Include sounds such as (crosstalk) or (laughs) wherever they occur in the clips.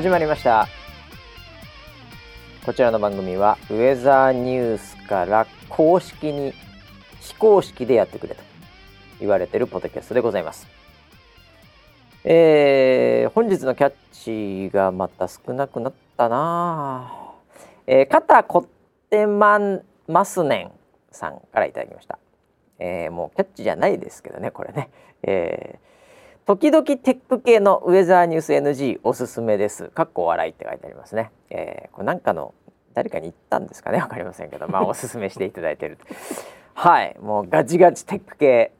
始まりました。こちらの番組はウェザーニュースから公式に非公式でやってくれと言われてるポッドキャストでございます。えー、本日のキャッチがまた少なくなったな。えー、肩こってまんますねんさんからいただきました。えー、もうキャッチじゃないですけどねこれね。えー時々テック系のウェザーニュース NG おすすめです。かっこ笑いって書いてありますね。えー、これなんかの誰かに言ったんですかね？わかりませんけど、まあおすすめしていただいてる。(laughs) はい、もうガチガチテック系、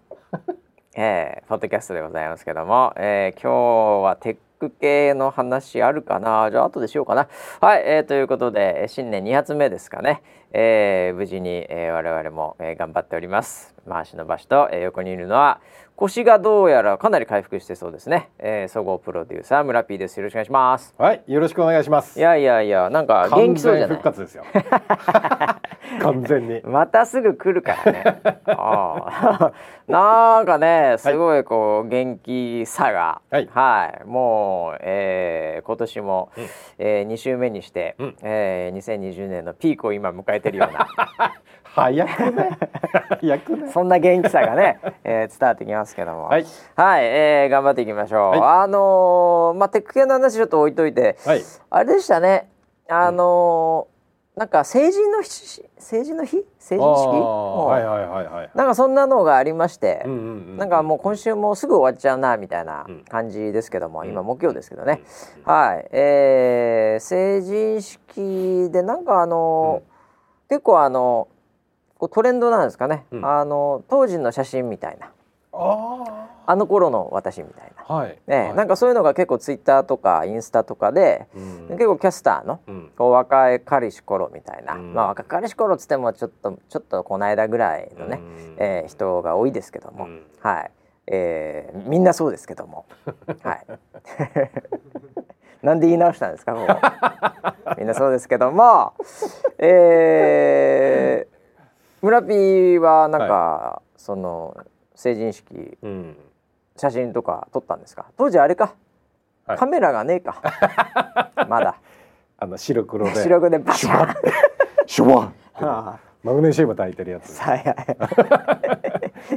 えー、ポッドキャストでございますけども、えー、今日はテック系の話あるかな？じゃあ後でしようかな。はい、えー、ということで新年2発目ですかね。えー、無事に、えー、我々も、えー、頑張っております。回しの場所と、えー、横にいるのは腰がどうやらかなり回復してそうですね、えー、総合プロデューサー村 P です。よろしくお願いします。はいよろしくお願いします。いやいやいやなんか元気そうじゃない。復活ですよ。(laughs) 完全に。またすぐ来るからね。(laughs) あなんかねすごいこう、元気さが。はい、はい、もう、えー、今年も、うん、えー、2週目にして、うん、えー、2020年のピークを今迎えてるような (laughs) 早くね？(laughs) 早くね？そんな元気さがね、(laughs) えー、伝わってきますけども。はい、はいえー、頑張っていきましょう、はい、あのー、まあテック系の話ちょっと置いといて、はい、あれでしたね。あのーなんか成人の日成人の日？成人式？はいはいはいはい、なんかそんなのがありまして、うんうんうん、なんかもう今週もすぐ終わっちゃうなみたいな感じですけども、うん、今木曜ですけどね、うん、はい、えー、成人式でなんかあの、うん、結構あのこうトレンドなんですかね、うん、あの当時の写真みたいな。あの頃の私みたいな、はい。ね、はい、なんかそういうのが結構ツイッターとかインスタとかで、うん、結構キャスターの、うん、こう若い彼氏頃みたいな、うん、まあ若彼氏頃っつってもちょっとちょっとこの間ぐらいのね、うん、えー、人が多いですけども、はい、えー、みんなそうですけども。(laughs) はい。(laughs) なんで言い直したんですかみんなそうですけども。えー村ピーはなんか、はい、その成人式、うん、写真とか撮ったんですか？当時あれか、はい、カメラがねえか。(laughs) まだ。あの白黒で。白黒でバシャンシュワン (laughs) マグネシウム炊いてるやつ。(laughs)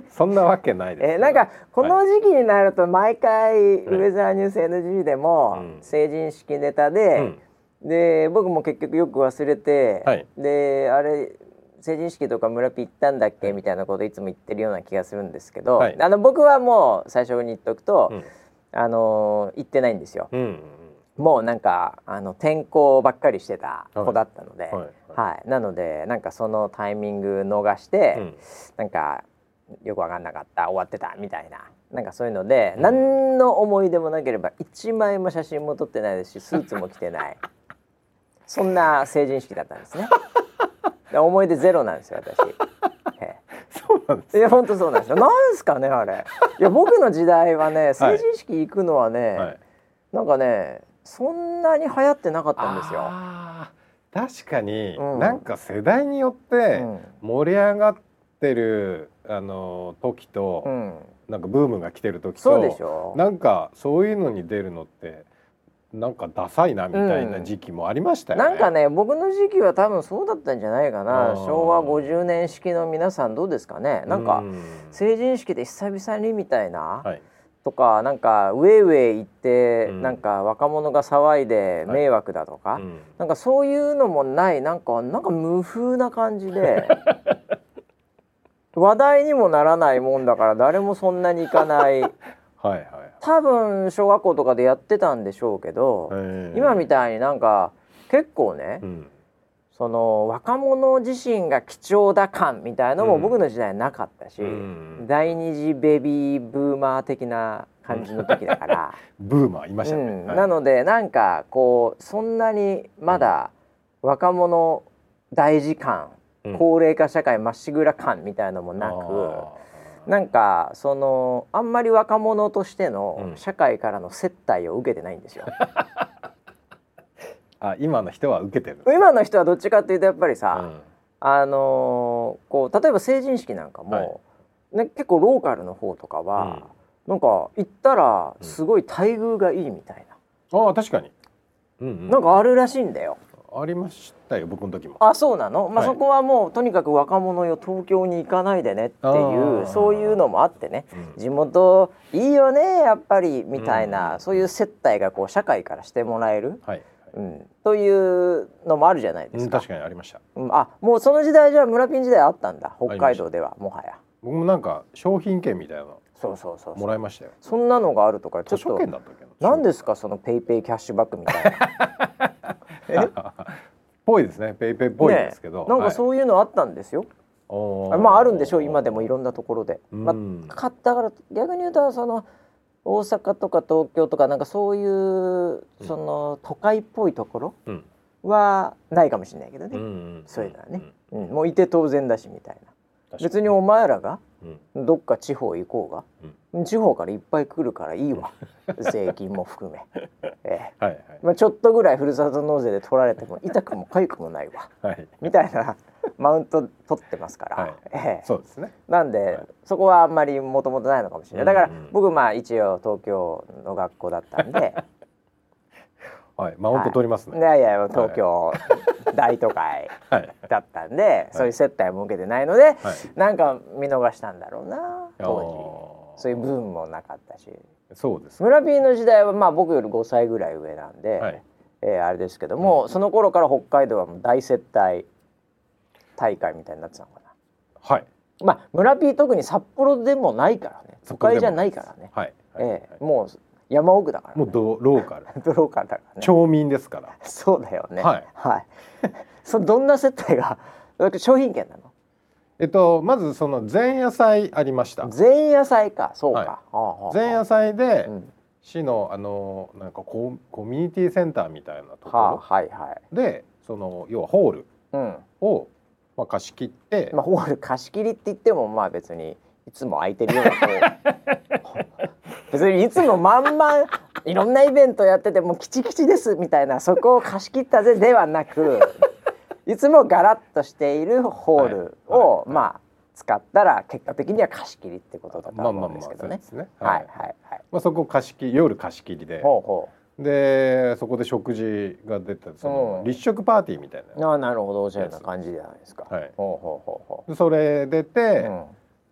そんなわけないです、えー、なんかこの時期になると毎回、ウェザーニュース NG でも成人式ネタで、うん、で僕も結局よく忘れて、はい、であれ成人式とか村ピ行ったんだっけ？みたいなこといつも言ってるような気がするんですけど、はい、あの僕はもう最初に言っとくと、うん、あの行ってないんですよ。うん、もうなんかあの転校ばっかりしてた子だったので、はい、はい、なのでなんかそのタイミング逃して、うん、なんかよく分かんなかった終わってたみたいな。なんかそういうので、うん、何の思い出もなければ1枚も写真も撮ってないですしスーツも着てない。そんな成人式だったんですね。思い出ゼロなんですよ私。(laughs) そうなんですいや本当そうなんですよ。なんすかねあれ。いや僕の時代はね成人式行くのはね、はい、なんかねそんなに流行ってなかったんですよ。確かに、うん、なんか世代によって盛り上がってる、あの時と、うん、なんかブームが来てる時とそうでしょなんかそういうのに出るのってなんかダサいなみたいな時期もありましたよね、うん、なんかね僕の時期は多分そうだったんじゃないかな。昭和50年式の皆さんどうですかね。なんか成人式で久々にみたいな、はい、とかなんかウェイウェイ行って、うん、なんか若者が騒いで迷惑だとか、はいうん、なんかそういうのもないなんかなんか無風な感じで (laughs) 話題にもならないもんだから誰もそんなに行かない。(laughs) はいはい。多分小学校とかでやってたんでしょうけど、今みたいになんか結構ね、うん、その若者自身が貴重だ感みたいのも僕の時代なかったし、うん、第二次ベビーブーマー的な感じの時だから、(laughs) ブーマーいましたね、うん。はい、なのでなんかこうそんなにまだ若者大事感、高齢化社会まっしぐら感みたいのもなく。なんかそのあんまり若者としての社会からの接待を受けてないんですよ。(laughs) あ今の人は受けてる。今の人はどっちかっていうとやっぱりさ、うん、あのー、こう例えば成人式なんかも、はい、ね、結構ローカルの方とかは、うん、なんか行ったらすごい待遇がいいみたいな。うん、あ確かに。うんうん、なんかあるらしいんだよ。ありましたよ僕の時も。あそうなの、まあ、はい、そこはもうとにかく若者よ東京に行かないでねっていうそういうのもあってね、うん、地元いいよねやっぱりみたいな、うん、そういう接待がこう社会からしてもらえる、はい、うん、というのもあるじゃないですか、うん、確かにありました、うん、あもうその時代じゃ村ピン時代あったんだ？北海道ではもはや。僕もなんか商品券みたいなそうそうそうもらいましたよ。そんなのがあるとかちょっと。何ですかそのペイペイキャッシュバックみたいな。え (laughs) ぽいですね。ペイペイっぽいですけど、ね、なんかそういうのあったんですよ、はい、まああるんでしょう今でもいろんなところで、まあ、だから逆に言うとその大阪とか東京とかなんかそういうその都会っぽいところはないかもしれないけどね、うん、そういうのはね、うん、もういて当然だしみたいな。別にお前らがどっか地方行こうが、地方からいっぱい来るからいいわ。税金も含め、(laughs) えー、はいはい、まあ、ちょっとぐらいふるさと納税で取られても痛くも痒くもないわ、はい、みたいなマウント取ってますから、はい、えー、そうですね。なんで、はい、そこはあんまりもともとないのかもしれない。だから、僕まあ一応東京の学校だったんで (laughs) はい、マウント取りますね。い。やいや東京、大都会だったんで、そういう接待も受けてないので、はい、なんか見逃したんだろうな当時。そういうブームもなかったし。そうです。村 P の時代はまあ僕より5歳ぐらい上なんで、はい、えー、あれですけども、うん、その頃から北海道はもう大接待大会みたいになってたのかな。はい。まあ村 P 特に札幌でもないからね。都会じゃないからね、はい。はい、えー、もう山奥だから、ね、もうドローカル。(laughs) ローカルだから、ね、町民ですから。そうだよね。はい、はい、(laughs) そどんな接待が商品券なの？えっとまずその前夜祭ありました。前夜祭か。そうか、はい、前夜祭で、うん、市のあのなんかココミュニティセンターみたいなところ、はあ、はいはい、でその要はホールを、うん、まあ、貸し切って、まあ、ホール貸し切りって言ってもまあ別にいつも空いてるような (laughs) 別にいつもまんまいろんなイベントやっててもキチキチですみたいなそこを貸し切ったぜではなくいつもガラッとしているホールを、はい、まあ使ったら結果的には貸し切りってことだと思うんですけどね。はい。はいはい。まあそこ貸し切り夜貸し切りで。ほうほう。でそこで食事が出てその、立食パーティーみたいな。あなるほど。おしゃれな感じじゃないですか。はい、ほうほうほうほう。それ出て、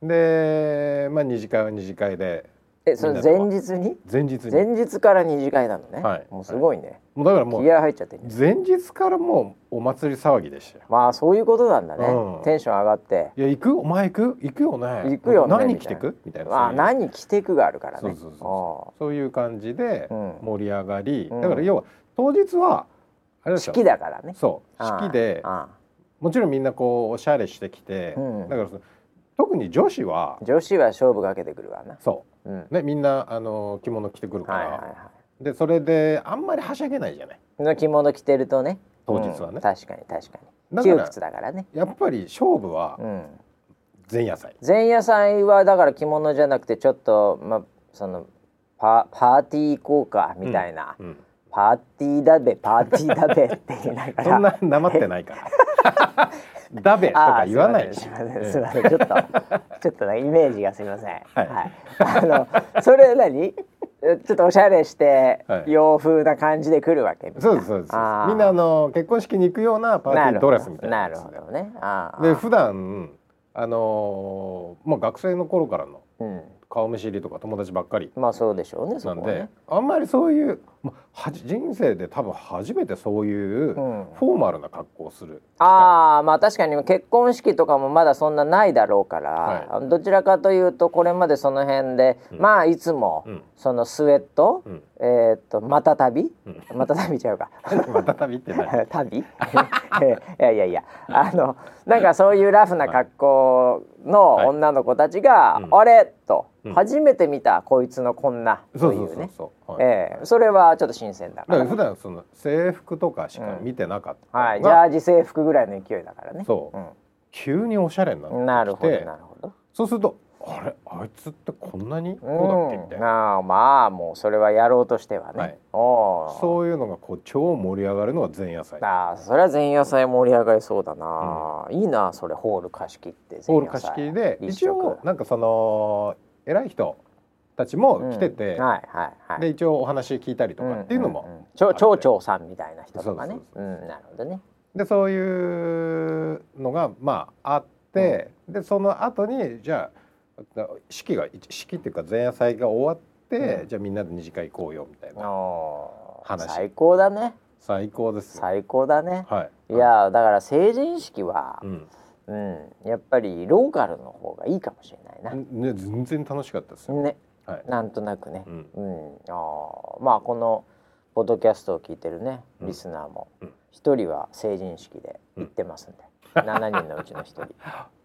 うん、で、まあ、二次会は二次会でえそれ前日に？前日に。前日から二次会なのね、はい、もうすごいね、もうだからもう気合入っちゃって前日からもうお祭り騒ぎでしたまあそういうことなんだね、うん、テンション上がって。いや行く？お前行く？行くよね。行くよね何着てく？みたいな。まあ何着てくがあるからね。そうそうそうそう。いう感じで盛り上がり、うん、だから要は当日はあれ式だからね。そう。式でもちろんみんなこうおしゃれしてきて、うん、だから特に女子は女子は勝負かけてくるわな。そううん、ねみんなあの着物着てくるから、はいはいはい、でそれであんまりはしゃげないじゃない？の着物着てるとね。当日はね、うん、確かに確かに。窮屈だからね。やっぱり勝負は前夜祭、前夜祭はだから着物じゃなくてちょっとまあそのパパーティー行こうかみたいな、うん、パーティーだべパーティーだべって言いながら。そんななまってないから (laughs) (laughs) ダベとか言わないすみませんすみませんちょっとちょっとねイメージがすみません。はい、はい、あのそれ何？(laughs) ちょっとおしゃれして洋風な感じで来るわけ、そうですそうです。みんなあの結婚式に行くようなパーティードレスみたいななるほどね。で普段あのまあ学生の頃からの、うん顔見知りとか友達ばっかり。まあそうでしょうねなんで、ね、あんまりそういう、まあ、人生で多分初めてそういうフォーマルな格好をする、うん、ああまあ確かに結婚式とかもまだそんなないだろうから、はい、どちらかというとこれまでその辺で、うん、まあいつも、そのスウェット、うんえー、っとまた旅、うん、また旅ちゃうか。(laughs) また旅って何？(laughs) 旅？(laughs) いやいやいや。あのなんかそういうラフな格好の女の子たちが「はい、あれ?」と、うん、初めて見たこいつのこんな。というね。それはちょっと新鮮だから普段その制服とかしか見てなかった、うん、はいジャージ制服ぐらいの勢いだからね。そう、急におしゃれになって。なるほどなるほど。そうするとあれあいつってこんなにこうだっけ？みたいな、あまあもうそれはやろうとしてはね、はい、そういうのがこう超盛り上がるのが前夜祭。あそれは前夜祭盛り上がりそうだな、うん、いいなそれホール貸し切ってホール貸し切りで一応なんかその偉い人たちも来てて、うんはいはいはい、で一応お話聞いたりとかっていうのも、うんうんうん、町長さんみたいな人とかね。なるほどね。でそういうのがまああって、うん、でその後にじゃあ式が式っていうか前夜祭が終わって、うん、じゃあみんなで二次会行こうよみたいな話。最高だね。最高です最高だね、はい、いやだから成人式は、うん。うん、やっぱりローカルの方がいいかもしれないな。ね、全然楽しかったですよ。ね、はい、なんとなくね、うん、うん、あまあこのポッドキャストを聞いてるねリスナーも一、人は成人式で行ってますんで、七、人のうちの一人。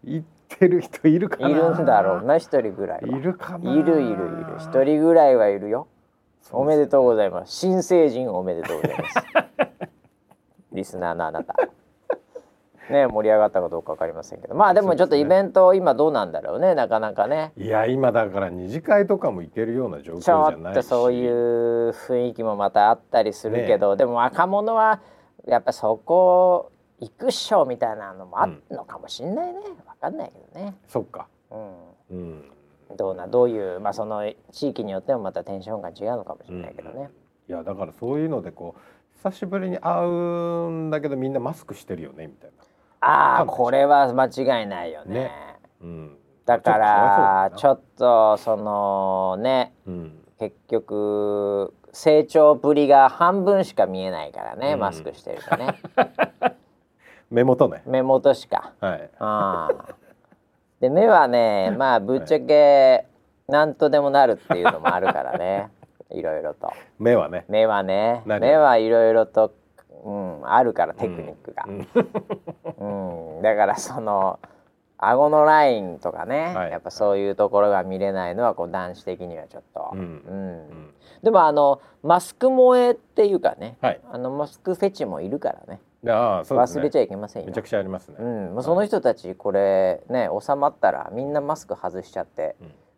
行ってる人いるかいるんだろうな一人ぐらいいるかいるいるいる一人ぐらいはいるよ。おめでとうございます。新成人おめでとうございます。(laughs) リスナーのあなた。ね盛り上がったかどうか分かりませんけどまあでもちょっとイベント、今どうなんだろうねなかなかねいや今だから二次会とかも行けるような状況じゃないちょっとそういう雰囲気もまたあったりするけど、ね、でも若者はやっぱそこ行くっしょみたいなのもあるのかもしんないね、うん、分かんないけどね。そっか。うん、うん。どうなどういうまあその地域によってもまたテンションが違うのかもしれないけどね、うん、いやだからそういうのでこう久しぶりに会うんだけどみんなマスクしてるよねみたいな。ああこれは間違いないよね。ね。うん、だからちょっとそのね、うん、結局成長ぶりが半分しか見えないからね、うん、マスクしてるとね。(laughs) 目元ね。目元しか。はい。あで目はねまあぶっちゃけ何とでもなるっていうのもあるからね。い。ろいろと。目はね。目はね。目はいろいろとうん、あるからテクニックが、うん、うん、だからその顎のラインとかね、はい、やっぱそういうところが見れないのはこう男子的にはちょっと、うん、うん、でもあのマスク萌えっていうかね、はい、あのマスクフェチもいるからねあそう、ね、忘れちゃいけませんよ。めちゃくちゃありますね、うん、もうその人たちこれね収まったらみんなマスク外しちゃって、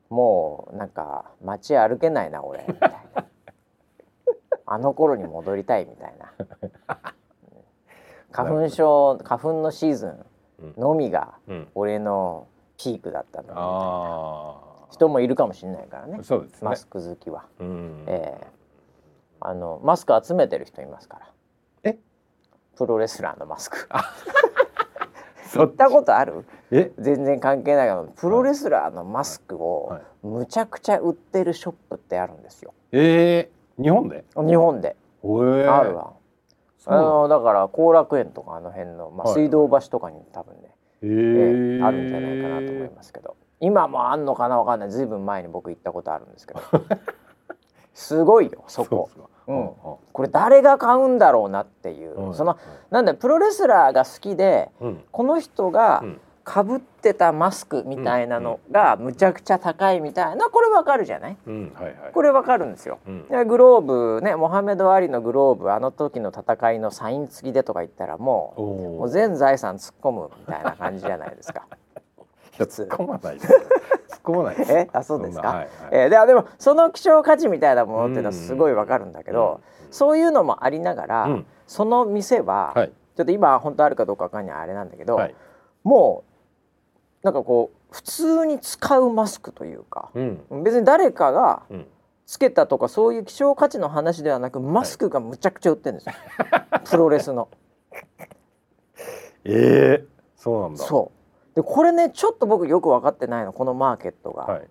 もうなんか街歩けないな俺。みたいな。(laughs) あの頃に戻りたいみたいな。花粉症花粉のシーズンのみが俺のピークだったの。み人もいるかもしれないからね、ね、マスク好きは、えー、あのマスク集めてる人いますから。えプロレスラーのマスク。(laughs) 行ったことある？え？全然関係ないけどプロレスラーのマスクをむちゃくちゃ売ってるショップってあるんですよ。えー、日本で？日本で、えー、あるわ。あのだから後楽園とかあの辺の、まあ、水道橋とかに多分ね、えー、あるんじゃないかなと思いますけど。今もあんのかな？わかんない。ずいぶん前に僕行ったことあるんですけど (laughs) すごいよそこ。うん、これ誰が買うんだろうなっていう、うん、その、なんだプロレスラーが好きで、うん、この人がかぶってたマスクみたいなのがむちゃくちゃ高いみたいなこれわかるじゃない、これわかるんですよ、うん、グローブねモハメド・アリのグローブあの時の戦いのサイン付きでとか言ったらもうもう全財産突っ込むみたいな感じじゃないですか。突っ込まない込まないえ？あそうですか、はいはい、えー、ででもその希少価値みたいなものっていうのはすごいわかるんだけど、うん、そういうのもありながら、うん、その店は、はい、ちょっと今本当あるかどうかわかんないあれなんだけど、はい、もうなんかこう普通に使うマスクというか、うん、別に誰かがつけたとかそういう希少価値の話ではなくマスクがむちゃくちゃ売ってるんですよ、はい、プロレスの。えー、そうなんだ。そうでこれねちょっと僕よく分かってないのこのマーケットが。はい。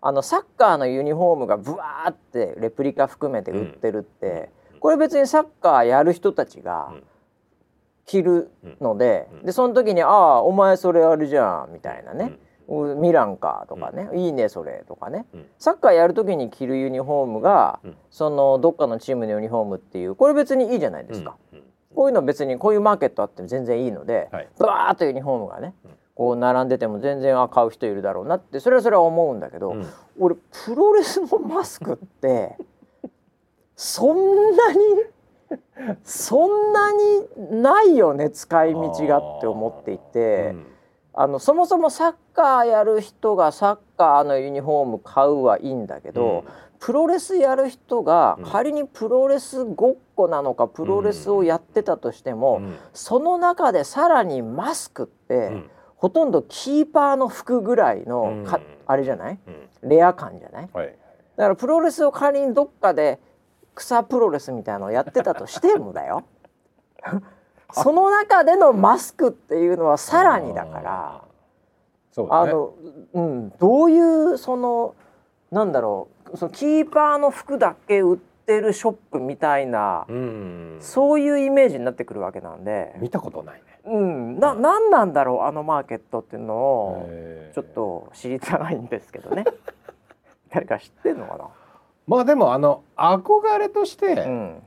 あのサッカーのユニフォームがブワーってレプリカ含めて売ってるって、うん、これ別にサッカーやる人たちが着るので、でその時に「ああお前それあるじゃん」みたいなね「ミランか」とかね「いいねそれ」とかね、サッカーやる時に着るユニフォームが、そのどっかのチームのユニフォームっていうこれ別にいいじゃないですか。こういうの別にこういうマーケットあっても全然いいので、はい、ブワーッとユニフォームがね、こう並んでても全然あ買う人いるだろうなってそれはそれは思うんだけど、うん、俺プロレスのマスクってそんなにそんなにないよね使い道がって思っていて、うん、あのそもそもサッカーやる人がサッカーのユニフォーム買うはいいんだけど、うん、プロレスやる人が仮にプロレスごっこなのかプロレスをやってたとしても、うん、その中でさらにマスクって、ほとんどキーパーの服ぐらいのか、あれじゃない、レア感じゃない、はい。だからプロレスを仮にどっかで草プロレスみたいなのをやってたとしてもだよ。(laughs) その中でのマスクっていうのはさらにだからあの、うん、どういうそのなんだろう。そのキーパーの服だけ売ってるショップみたいな、うん、そういうイメージになってくるわけなんで。見たことない。ね。うん、な、なんなんだろうあのマーケットっていうのをちょっと知りたいんですけどね。(laughs) 誰か知ってんのかな？まあでもあの憧れとして、うん、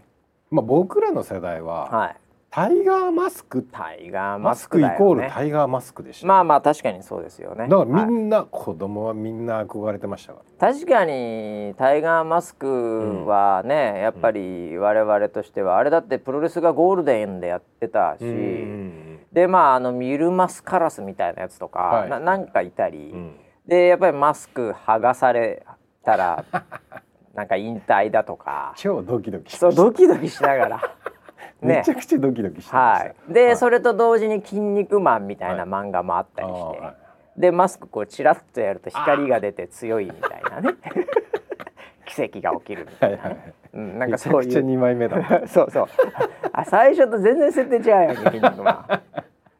まあ僕らの世代は、はい、タイガーマスク。タイガーマスク、ね、イコールタイガーマスクでした、まあまあ確かにそうですよね。だからみんな、はい、子供はみんな憧れてました確かにタイガーマスクはね、うん、やっぱり我々としてはあれだってプロレスがゴールデンでやってたし、うん、でまああのミルマスカラスみたいなやつとか、はい、ななんかいたり、うん、でやっぱりマスク剥がされたら (laughs) なんか引退だとか。超ドキドキそうドキドキしながら。ね、(laughs) めちゃくちゃドキドキしてました、はい、で、はい、それと同時に「筋肉マン」みたいな漫画もあったりして、はい、でマスクこうチラッとやると光が出て強いみたいなね。(laughs) 奇跡が起きるみたいな、はいはい、うん、なんかそういう。めちゃ2枚目だ。(laughs) そうそう。あ最初と全然設定違うよね筋肉マン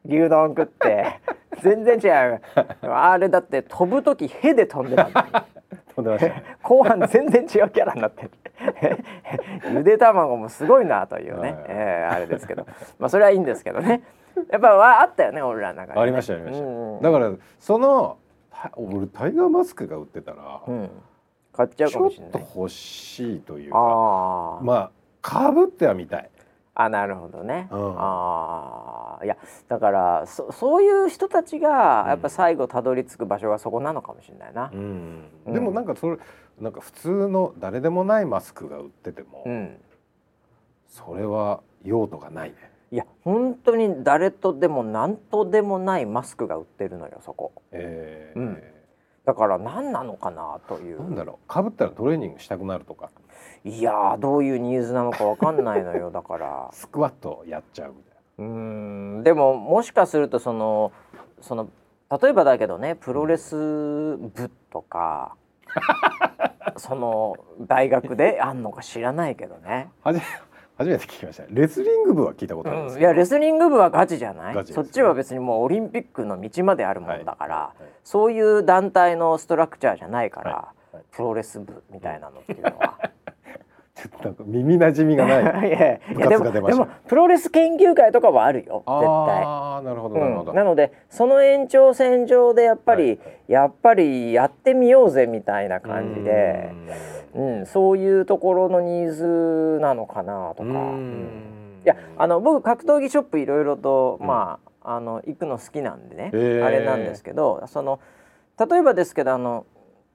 牛丼食って。全然違う。あれだって飛ぶ時へで飛んでたんだ飛んでました。後半全然違うキャラになってる。ゆで卵もすごいなというね、はい、えー、あれですけど。まあそれはいいんですけどね。やっぱはあったよね俺らの中に、ね、ありましたありました、うんうん、だからその俺タイガーマスクが売ってたら、うん、買っちゃうかもしれない。ちょっと欲しいというか。まあかぶってはみたい。あなるほどね、うん、あいやだからそそういう人たちがやっぱ最後たどり着く場所がそこなのかもしれないな、うん。うん、でもなんかそれなんか普通の誰でもないマスクが売ってても、それは用途がないね。いや本当に誰とでも何とでもないマスクが売ってるのよそこ、えー。うん、だから何なのかなという。なんだろう。かぶったらトレーニングしたくなるとか。いやどういうニーズなのかわかんないのよ。(laughs) だから。スクワットやっちゃうみたいな。うん。でももしかするとそのその例えばだけどねプロレス部とかその大学であんのか知らないけどね (laughs) 初めて聞きました。レスリング部は聞いたことあるんです、うん、いやレスリング部はガチじゃない、ね、そっちは別にもうオリンピックの道まであるものだから、はい。はい。はい、そういう団体のストラクチャーじゃないから、プロレス部みたいなのっていうのは。(laughs) ちょっと耳馴染みがない (laughs) いや部活が出ました。でもプロレス研究会とかはあるよ。絶対。ああなるほどなるほど、うん、なのでその延長線上でやっぱり、はい、やっぱりやってみようぜみたいな感じでうん、そういうところのニーズなのかなとか、うん、いやあの僕格闘技ショップいろいろと、うん、まああの行くの好きなんでね、あれなんですけどその例えばですけどあの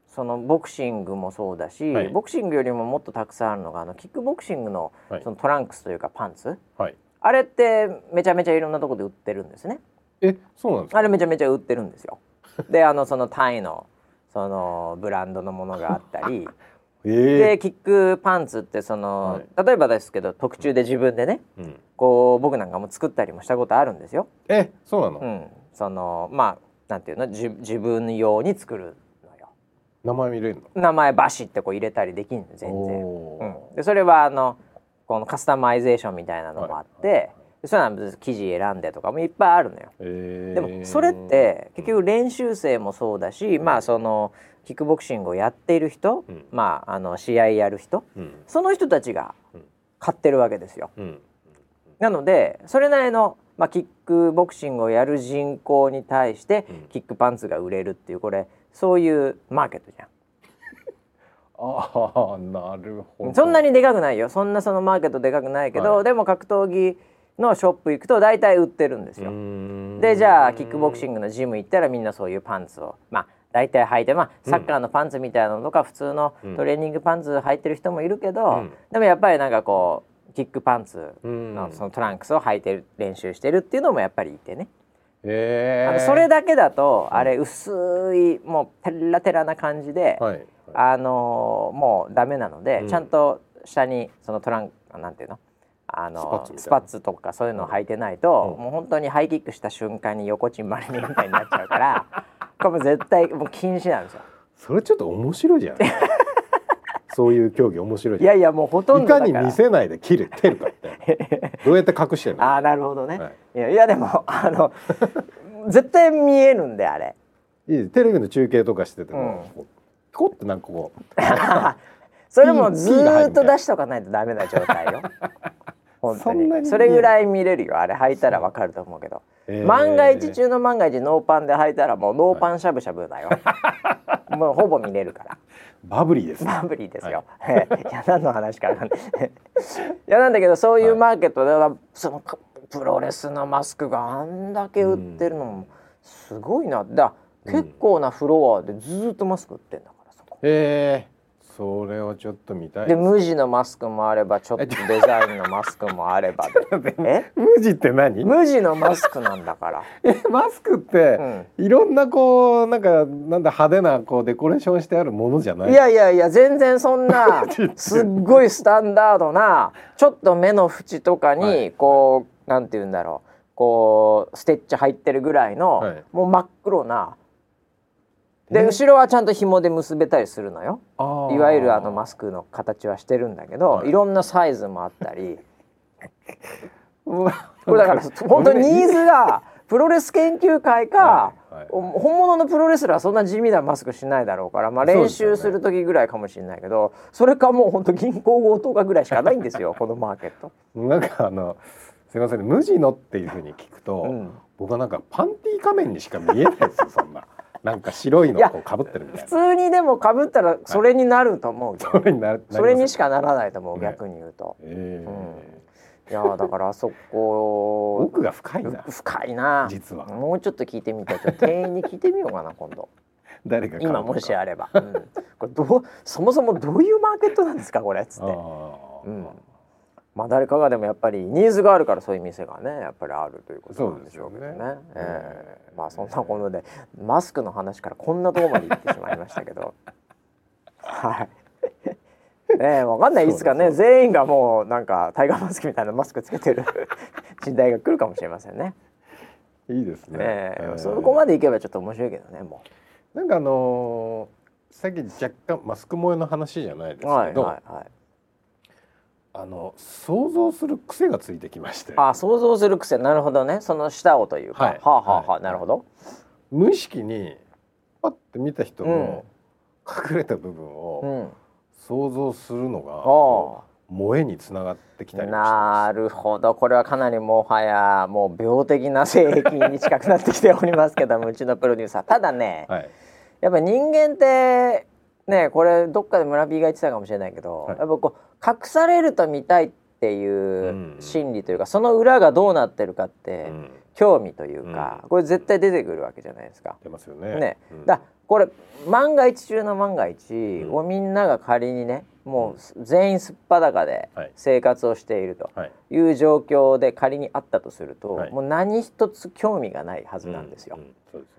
そのボクシングもそうだし、はい、ボクシングよりももっとたくさんあるのがあのキックボクシングのそのトランクスというかパンツ、はい、あれってめちゃめちゃいろんなところで売ってるんですね。えそうなんですか？あれめちゃめちゃ売ってるんですよ。であのそのタイのそのブランドのものがあったり (laughs) えー、でキックパンツってその、はい、例えばですけど特注で自分でね、うん、こう僕なんかも作ったりもしたことあるんですよ。えそうなの、うん、そのまあなんていうの？じ自分用に作る名前見れるの？名前バシってこう入れたりできんの全然、うん、でそれはあのこのカスタマイゼーションみたいなのもあって、はいそうい。うのは生地選んでとかもいっぱいあるのよ、えー、でもそれって結局練習生もそうだし、うん、まあそのキックボクシングをやっている人、うん、まああの試合やる人、うん、その人たちが買ってるわけですよ、なのでそれなりの、まあ、キックボクシングをやる人口に対してキックパンツが売れるっていうこれそういうマーケットじゃん。(laughs) ああなるほど。そんなにでかくないよ。そんなそのマーケットでかくないけど、はい、でも格闘技のショップ行くと大体売ってるんですよ。でじゃあキックボクシングのジム行ったらみんなそういうパンツをまあ大体履いてまあサッカーのパンツみたいなのとか、普通のトレーニングパンツ履いてる人もいるけど、うん、でもやっぱりなんかこうキックパンツのそのトランクスを履いてる練習してるっていうのもやっぱりいてね。あのそれだけだとあれ薄いもうテラテラな感じで、はい。はい、あのもうダメなので、うん、ちゃんと下にそのトランなんていうの？あのスパッツとかそういうのを履いてないと、うん、もう本当にハイキックした瞬間に横ちんまりみたいになっちゃうからこれも絶対もう禁止なんですよ。それちょっと面白いじゃん。そういう競技面白いいやいやもうほとんどいかに見せないで切るてるかって。どうやって隠してるの？あなるほどね、はい、いやいやでもあの (laughs) 絶対見えるんであれ。いいテレビの中継とかしてても、うん、ピコってなんかこう。(laughs) それもずっと出しとかないとダメな状態よ。本当に。(laughs) それぐらい見れるよ。あれ履いたらわかると思うけど、えー、万が一中の万が一ノーパンで履いたらもうノーパンしゃぶしゃぶだよ、はい、もうほぼ見れるから。バブリーです、ね、バブリーですよ、はい、(laughs) いや何の話かい。やなんだけどそういうマーケットでは、そのプロレスのマスクがあんだけ売ってるのもすごいな。だ結構なフロアでずっとマスク売ってんだからそこ。へえそれをちょっと見たいで無地のマスクもあればちょっとデザインのマスクもあればで。(laughs) え？無地って何？無地のマスクなんだから。(laughs) えマスクって、うん、いろんなこうなんかなんだ派手なこうデコレーションしてあるものじゃない？いやいやいや全然そんな (laughs) すっごいスタンダードなちょっと目の縁とかにこう、はい、なんて言うんだろう。こうステッチ入ってるぐらいの、はい、もう真っ黒なで後ろはちゃんと紐で結べたりするのよ。いわゆるあのマスクの形はしてるんだけど、はい、いろんなサイズもあったり。(laughs) これだから本当にニーズがプロレス研究会か、はいはい、本物のプロレスラーはそんな地味なマスクしないだろうから、まあ、練習する時ぐらいかもしれないけどそ,、れかもう本当銀行強盗かぐらいしかないんですよ (laughs) このマーケット。なんかあのすみません、ね、無地のっていうふうに聞くと、うん、僕はなんかパンティー仮面にしか見えないですよそんな。なんか白いのこうかぶってるみたいな。普通にでもかぶったらそれになると思うそれになそれにしかならないと思う、ね、逆に言うと、えー、うん、いやだからあそこ (laughs) 奥が深いな。深いな。実は。もうちょっと聞いてみたい。店員に聞いてみようかな (laughs) 今度。誰が今もしあれば、うん、これどうそもそもどういうマーケットなんですかこれっつって、うん、まあ誰かがでもやっぱりニーズがあるからそういう店がねやっぱりあるということなんでしょうけどね。ねえー、まあそんなことでマスクの話からこんなところまで行ってしまいましたけどはい。ねわかんないいつかね全員がもうなんかタイガーマスクみたいなマスクつけてる (laughs) 時代が来るかもしれませんね。いいですね。えー、そこまでいけばちょっと面白いけどねもう。なんかあのー、さっき若干マスク萌えの話じゃないですけど、はいはいはい、あの想像する癖がついてきまして。あ想像する癖。なるほどね。その下をというか、はい、はあはあはあ、なるほど。無意識にパッて見た人の隠れた部分を想像するのが、萌えにつながってきたりなるほど。これはかなりもはやもう病的な性癖に近くなってきておりますけども (laughs) うちのプロデューサー。ただね、はい、やっぱ人間ってねこれどっかで村 P が言ってたかもしれないけど、はい、やっぱこう隠されると見たいっていう心理というか、その裏がどうなってるかって、興味というか、これ絶対出てくるわけじゃないですか。出ますよね。ね、だこれ万が一中の万が一、をみんなが仮にねもう全員すっぱだかで生活をしているとい。う状況で仮にあったとすると、もう何一つ興味がないはずなんですよ。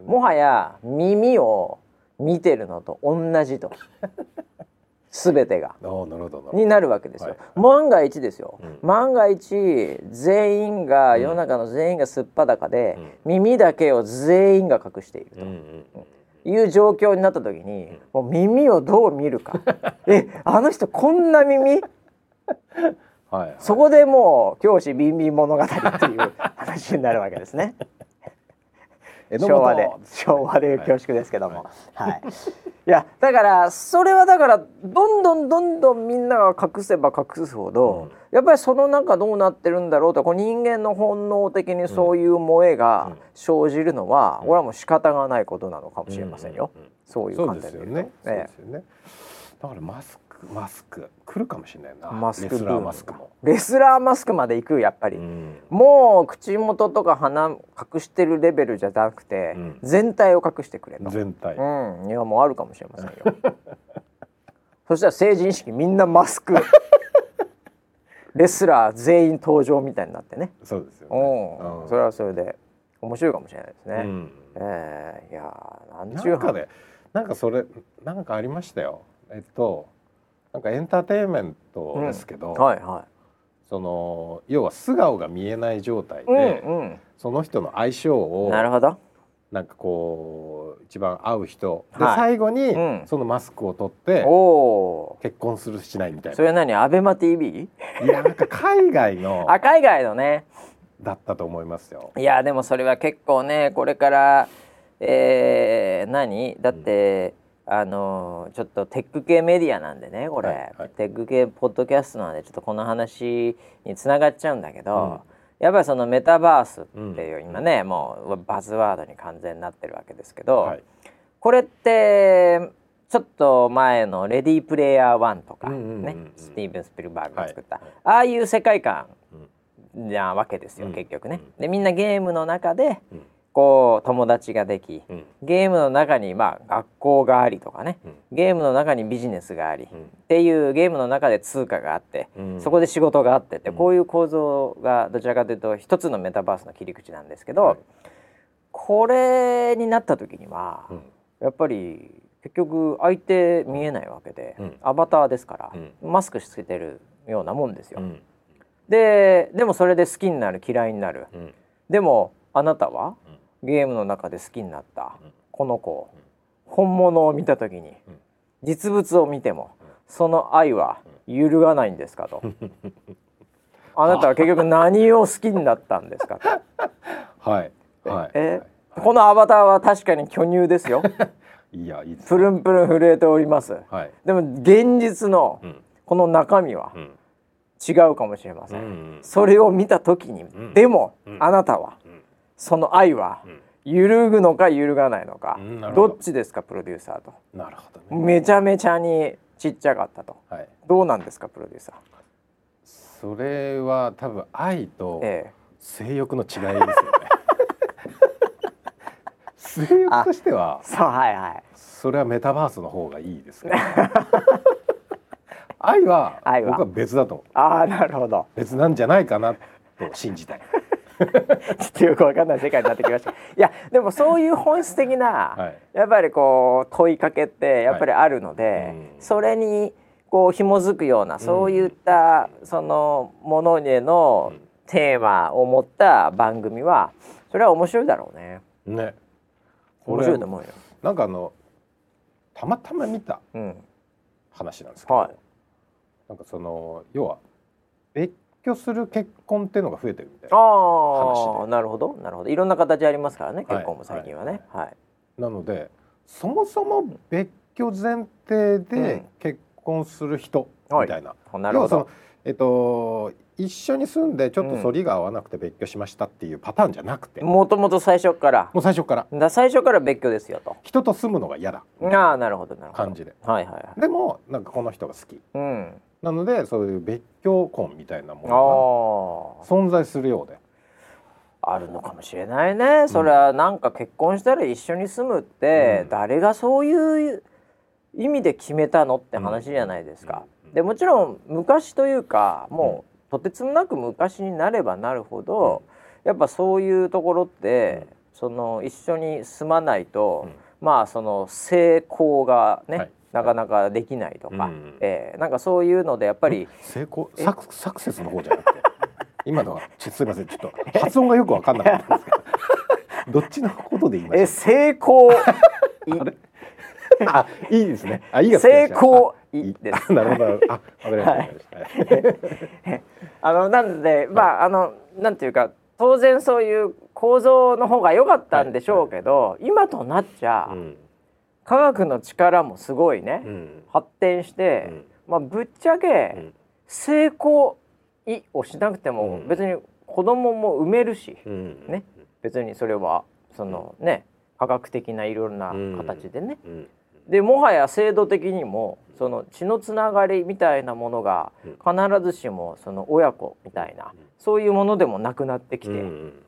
もはや耳を見てるのと同じと (laughs) 全てが。になるわけですよ、はい、万が一ですよ、うん、万が一全員が、うん、世の中の全員がすっぱだかで、うん、耳だけを全員が隠していると。いう状況になった時に、もう耳をどう見るか。(laughs) えあの人こんな耳？はい、そこでもう教師ビンビン物語っていう話になるわけですね。(laughs) 昭和で昭和で恐縮ですけども、はい、はい、いやだからそれはだからどんどんどんどんみんなが隠せば隠すほど、うん、やっぱりその中どうなってるんだろうとこう人間の本能的にそういう萌えが生じるのは、うん、俺はもう仕方がないことなのかもしれませんよ、うん、そういう観点で言うと。ね、ね、だからマスクマスク来るかもしれないな。マスクレスラーマスクも。レスラーマスクまで行くやっぱり、うん、もう口元とか鼻隠してるレベルじゃなくて、うん、全体を隠してくれと。全体。うん。いやもうあるかもしれませんよ。(laughs) そしたら成人式みんなマスク。(laughs) レスラー全員登場みたいになってね。そうですよね、うん、それはそれで面白いかもしれないですね、うん、えー、いやなんちゅうかねなんかそれなんかありましたよ。えっとなんかエンターテインメントですけど、うん、はいはい、その要は素顔が見えない状態で、うんうん、その人の相性をなるほど。なんかこう一番会う人、で最後にそのマスクを取って結婚するしないみたいな。それは何？アベマ TV? いやなんか海外の (laughs) あ海外のね。だったと思いますよ。いやでもそれは結構ねこれからえー、何？だって、うん、あのちょっとテック系メディアなんでねこれ、はいはい、テック系ポッドキャストなんでちょっとこの話につながっちゃうんだけど、うん。やっぱりそのメタバースっていう、今ねもうバズワードに完全になってるわけですけど、はい、これってちょっと前の「レディープレイヤー1」とかねスティーブン・スピルバーグが作った、はい、ああいう世界観なわけですよ、結局ね。でみんなゲームの中で、こう友達ができ、うん、ゲームの中にまあ学校がありとかね、うん、ゲームの中にビジネスがあり、うん、っていうゲームの中で通貨があって、そこで仕事があってって、こういう構造がどちらかというと一つのメタバースの切り口なんですけど、これになった時には、やっぱり結局相手見えないわけで、アバターですから、マスクしてるようなもんですよ。ででもそれで好きになる嫌いになる、でもあなたは、ゲームの中で好きになったこの子、本物を見た時に、実物を見ても、その愛は揺るがないんですかと。(laughs) あなたは結局何を好きになったんですかと。(laughs) はい。はい。え、はい、このアバターは確かに巨乳ですよ。(laughs) いやいいね、プルンプルン震えております。はい、でも現実のこの中身は違うかもしれません。うん、それを見た時に、うん、でも、あなたはその愛は揺るぐのか揺るがないのか、うん、ど。っちですかプロデューサーと？なるほど、ね、めちゃめちゃにちっちゃかったと、はい、どうなんですかプロデューサー？それは多分愛と性欲の違いですよね、ええ、性欲としては。そうはいはい。それはメタバースの方がいいですね (laughs) 愛は僕は別だとああなるほど。別なんじゃないかなと信じたい (laughs) ちょっとよくわかんない世界になってきました。いやでもそういう本質的な、はい、やっぱりこう問いかけってやっぱりあるので、はい。それにこう紐づくようなそういった、そのものへのテーマを持った番組はそれは面白いだろうね。ね。面白いと思うよ。なんかあのたまたま見た話なんですけど、うんはい、なんかその要は別居する結婚っていうのが増えてるみたいな話で。なるほど。なるほど。いろんな形ありますからね結婚も最近はね、はい、はい、なのでそもそも別居前提で結婚する人みたいな、うん、なるほど。えっと一緒に住んでちょっと反りが合わなくて別居しましたっていうパターンじゃなくて。もともと最初から。もう最初から。だ最初から別居ですよと。人と住むのが嫌だ。ああなるほどなるほど。感じで、はいはいはい、でもなんかこの人が好き、うん、なのでそういう別居婚みたいなものが存在するようで。あるのかもしれないね。それはなんか結婚したら一緒に住むって、うん、誰がそういう意味で決めたのって話じゃないですか。うん、でもちろん昔というかもうとてつもなく昔になればなるほど、やっぱそういうところって、その一緒に住まないと、まあその成功がね、はいなかなかできないとか、うん、えー、なんかそういうのでやっぱり。成功サクサクセスの方じゃなくて。今のはちすみませんちょっと発音がよく分かんなかったんですけど。どっちのことで言いましえ成功。(laughs) あいいですね。あいい成功いいです。なるほど。あわかりました、はい、あのなんでまああのなんていうか当然そういう構造の方が良かったんでしょうけど、はいはい、今となっちゃ、うん科学の力もすごいね、うん、発展して、うん、まあ、ぶっちゃけ、成功をしなくても別に子供も産めるし、ね、別にそれはそのね科学的ないろんな形でね。でもはや制度的にもその血のつながりみたいなものが必ずしもその親子みたいなそういうものでもなくなってきて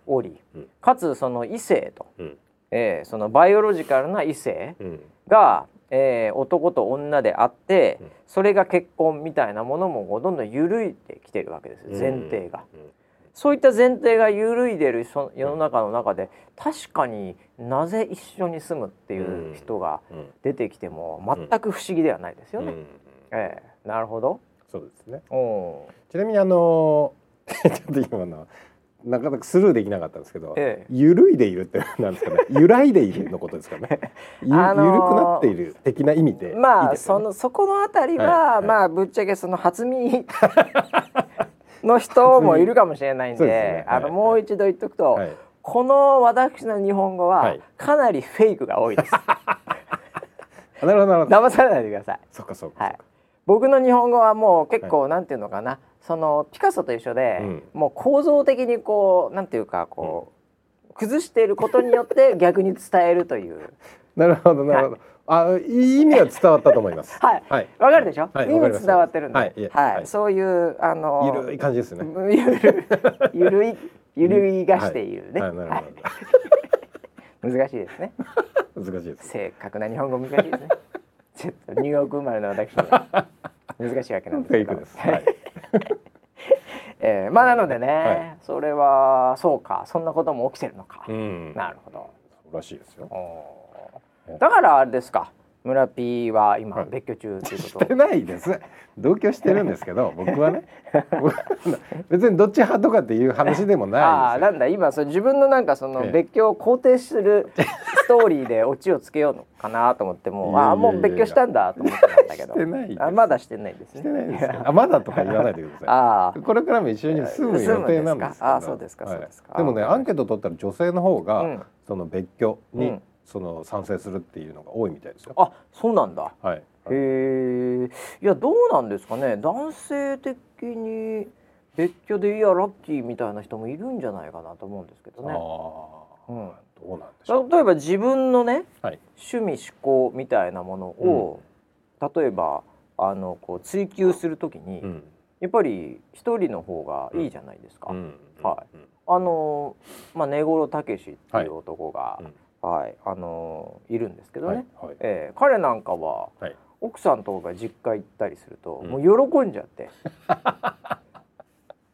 おりかつその異性とえー、そのバイオロジカルな異性が、うん、えー、男と女であって、うん、それが結婚みたいなものもどんどん緩いてきてるわけです前提が。そういった前提が緩いでる世の中の中で確かになぜ一緒に住むっていう人が出てきても全く不思議ではないですよね。ええ。ー、なるほど。そうですね。ちなみにあの (laughs) ちょっと今のなかなかスルーできなかったんですけど、ええ、ゆるいでいるってなんですかね。(laughs) 揺らいでいるのことですかね。(laughs) ゆ,、あのー、ゆるくなっている的な意味でまあ、ね、そのそこのあたりは、はいはい、まあぶっちゃけその初見 (laughs) の人もいるかもしれないんでね、あのもう一度言っとくと、はい、この私の日本語はかなりフェイクが多いです。なるほどなるほど。騙されないでください。そっかそっか。はい。僕の日本語はもう結構、はい、なんていうのかなそのピカソと一緒で、うん、もう構造的にこうなんていうかこう、うん、崩していることによって (laughs) 逆に伝えるという。なるほどなるほど。はい、あ意味は伝わったと思います。(laughs) はい。はい。わかるでしょ？はい、意味伝わってるんで。はい。はい。そういうあのゆるい感じですね。ゆるゆるいゆるいがしているね。はい。はい、(laughs) 難しいですね。難しいです。正確な日本語難しいですね。ちょっとニューヨーク生まれの私は難しいわけなんですけど。はい。(laughs) えー、まあなのでね、はい、それはそうか。そんなことも起きてるのか、うん、なるほど。らしいですよ。だからあれですか村 P は今別居中ということ、してないです。同居してるんですけど (laughs) 僕はね。(laughs) 別にどっち派とかっていう話でもない (laughs) あなんだ今そ自分のなんかその別居を肯定するストーリーでオチをつけようのかなと思ってもああもう別居したんだと思ってたんだけど。あまだしてないですね。してないです。あまだとか言わないでください。あこれからも一緒に住む予定なんですあそうですか、そうですか。でもねアンケート取ったら女性の方が、その別居に、その賛成するっていうのが多いみたいですよ。あ、そうなんだ。はい。へえ。いやどうなんですかね。男性的に別居でいやラッキーみたいな人もいるんじゃないかなと思うんですけどね。ああ。うん。どうなんでしょう。例えば自分のね、はい、趣味思考みたいなものを、うん、例えばあのこう追求するときに、うん、やっぱり一人の方がいいじゃないですか。うん、はい。あのまあ根室武史っていう男が。はいはい、あのー、いるんですけどね、はいはい、えー、彼なんかは、はい、奥さんとかが実家行ったりすると、うん、もう喜んじゃって。(laughs)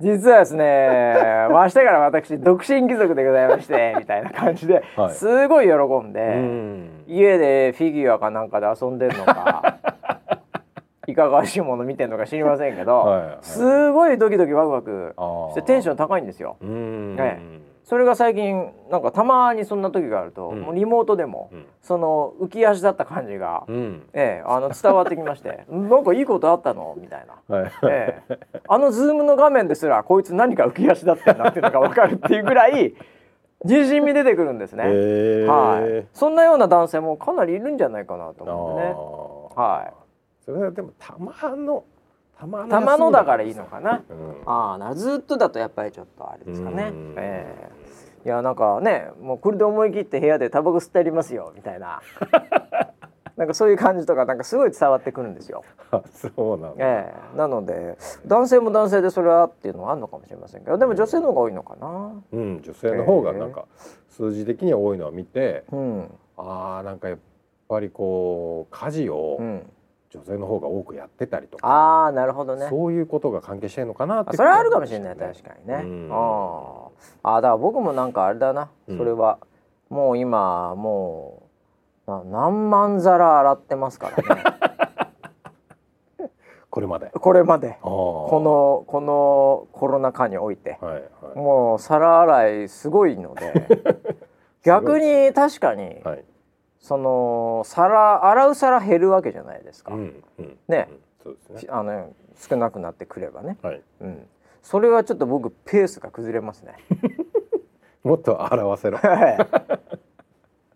実はですね明日から私独身貴族でございまして (laughs) みたいな感じで、はい、すごい喜んで、ん、家でフィギュアかなんかで遊んでるのか (laughs) いかがわしいもの見てるのか知りませんけど、はいはい、すごいドキドキワクワクしてテンション高いんですよ。ねそれが最近なんかたまにそんな時があると、うん、もうリモートでも、うん、その浮き足だった感じが、うん、ええ、あの伝わってきまして (laughs) なんかいいことあったのみたいな、はい、ええ、あのズームの画面ですらこいつ何か浮き足だったなっていうのが分かるっていうぐらい自信味出てくるんですね、はい、そんなような男性もかなりいるんじゃないかなと思ってね。はい、それはでもたまのたまのだからいいのかな、うん、ああずっとだとやっぱりちょっとあれですかね、えー、いやなんかねもうこれで思い切って部屋でタバコ吸ってありますよみたいな。(laughs) なんかそういう感じとかなんかすごい伝わってくるんですよ。そうなの、えー、なので男性も男性でそれはっていうのはあるのかもしれませんけどでも女性の方が多いのかな。うん、女性の方がなんか数字的には多いのは見て、えー、うん、ああなんかやっぱりこう家事を、うん女性の方が多くやってたりとか。ああなるほどね。そういうことが関係してるのかなって。それはあるかもしれない確かにね、うん、ああだから僕もなんかあれだな、それはもう今もうな何万皿洗ってますからね。(laughs) これまで。これまで。このこのコロナ禍において、はいはい、もう皿洗いすごいので。(laughs) 逆に確かに、はいその皿洗う皿減るわけじゃないですか。うんうん、ね、そうですね。あの少なくなってくればね。はい。うん。それはちょっと僕ペースが崩れますね。(laughs) もっと洗わせろ。(laughs)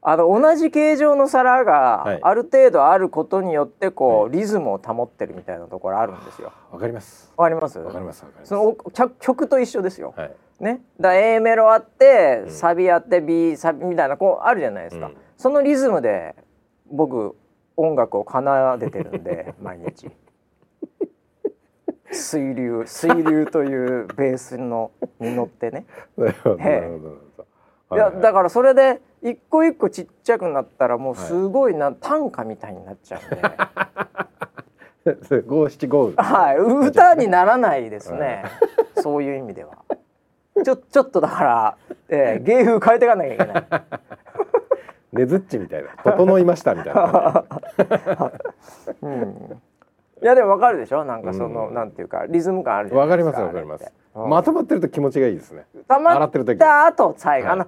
あの同じ形状の皿がある程度あることによってこう、はい、リズムを保ってるみたいなところあるんですよ。わかります。わかります？わかります。その曲と一緒ですよ。はい、ね。だ A メロあって、サビあって B サビみたいなこうあるじゃないですか。うんそのリズムで僕音楽を奏でてるんで (laughs) 毎日水流水流というベースのに乗ってね。(laughs) いやだからそれで一個一個ちっちゃくなったらもうすごいな、はい、短歌みたいになっちゃうんで。(laughs) 五七五。はい、歌にならないですね。そういう意味では。ちょちょっとだから、えー、芸風変えていかなきゃいけない。ねずっちみたいな。整いましたみたいな、うん、いやでもわかるでしょ？なんかその、うん、なんていうかリズム感あるわかりますわかります、まとまってると気持ちがいいですね。たまった後最後、はい、あの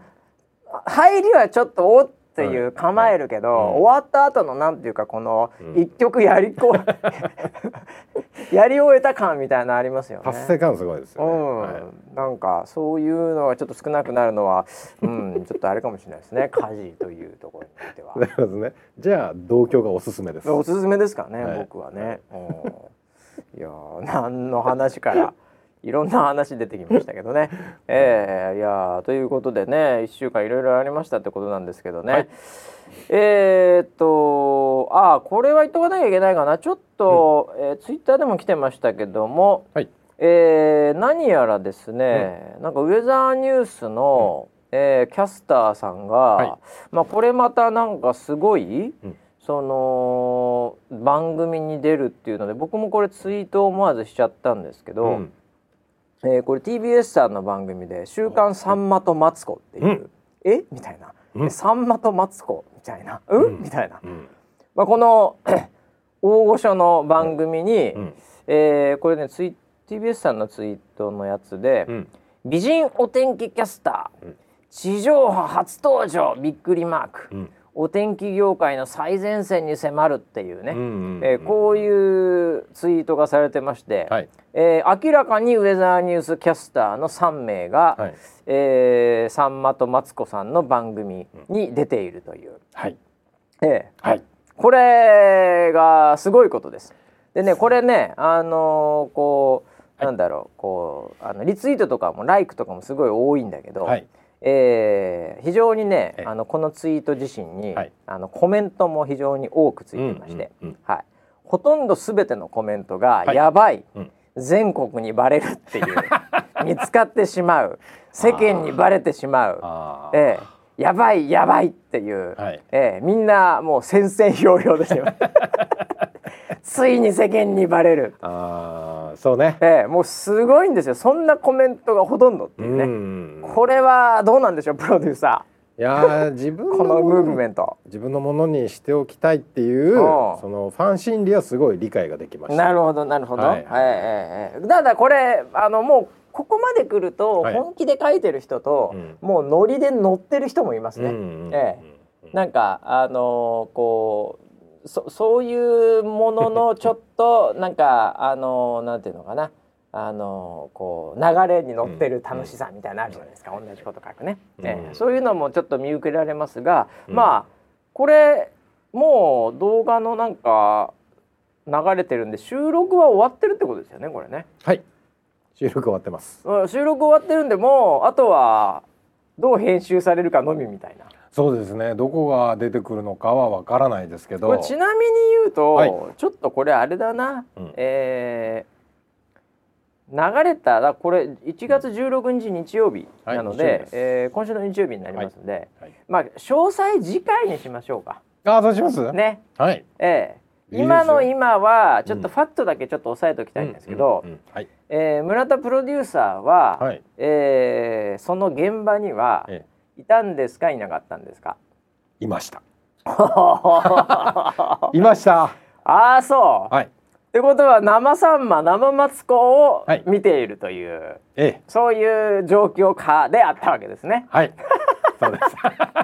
入りはちょっとおっていう構えるけど、はいはい、終わった後のなんていうかこの一曲やりこ、う (laughs) やり終えた感みたいなありますよね。達成感すごいですよ、ね、うん、はい、なんかそういうのがちょっと少なくなるのは、うん、ちょっとあれかもしれないですね。(laughs) 家事というところにおいては。なるほどね。じゃあ同居がおすすめです。おすすめですかね、僕はね。いや何の話から。いろんな話出てきましたけどね。(laughs) えー、いやということでね1週間いろいろありましたってことなんですけどね。はい、えー、っとあこれは言っとかなきゃいけないかな。ちょっと、うん、えー、ツイッターでも来てましたけども、はい、えー、何やらですね、うん、なんかウェザーニュースの、うん、えー、キャスターさんが、はい、まあこれまたなんかすごい、うん。その番組に出るっていうので僕もこれツイート思わずしちゃったんですけど、うん、えー、これ TBS さんの番組で「週刊さんまとマツコ」っていう、うん、え？みたいな「うん、さんまとマツコ」みたいな「うん?」みたいな、まあ、この (coughs) 大御所の番組に、うん、えー、これねツイ TBS さんのツイートのやつで「美人お天気キャスター、地上波初登場びっくりマーク」お天気業界の最前線に迫るっていうね、えこういうツイートがされてまして、はい、えー、明らかにウェザーニュースキャスターの3名が、はい、えー、さんまとマツコさんの番組に出ているという、はい、えー、はい、これがすごいことです。でねこれねあのー、こうなんだろうこうあのリツイートとかもライクとかもすごい多いんだけど、はい、えー、非常にねあのこのツイート自身に、はい、あのコメントも非常に多くついてまして、うんうんうん、はい、ほとんど全てのコメントが「やばい」はいうん。全国にバレるっていう (laughs) 見つかってしまう。世間にバレてしまう、ええ、やばいやばいっていう、はい、ええ、みんなもう戦々恐々ですよ。(laughs) ついに世間にバレる。あそうね、ええ、もうすごいんですよ。そんなコメントがほとんどっていうね。これはどうなんでしょうプロデューサー。いや自分このムーブメント。自分のものにしておきたいっていうそのファン心理はすごい理解ができました。なるほどなるほど、はいはいはい、ただこれあのもうここまで来ると本気で書いてる人と、はい、もうノリで乗ってる人もいますね、うん、ええ、なんかあのこうそそういうもののちょっと (laughs) なんかあのなんていうのかな。あのこう流れに乗ってる楽しさみたいなのあるじゃないですか、うん、同じこと書くね、うん、えー、そういうのもちょっと見受けられますが、うん、まあこれもう動画のなんか流れてるんで収録は終わってるってことですよねこれね。はい。収録終わってます。収録終わってるんでもうあとはどう編集されるかのみみたいなそうですね。どこが出てくるのかはわからないですけど。ちなみに言うと、はい、ちょっとこれあれだな、うん、えー流れたらこれ1月16日日曜日なので、はい、えー、今週の日曜日になりますので、はい。はい、まあ詳細次回にしましょうか。あそうします？ね。はい。ええ。ー、今の今はちょっとファクトだけちょっと押さえておきたいんですけど、え村田プロデューサーは、はい、えー、その現場にはいたんですか？いなかったんですか？いました。(laughs) いました。ああそう。はい。ってことは生サンマ生マツコを見ているという、はいええ、そういう状況下であったわけですね。はい。そうです。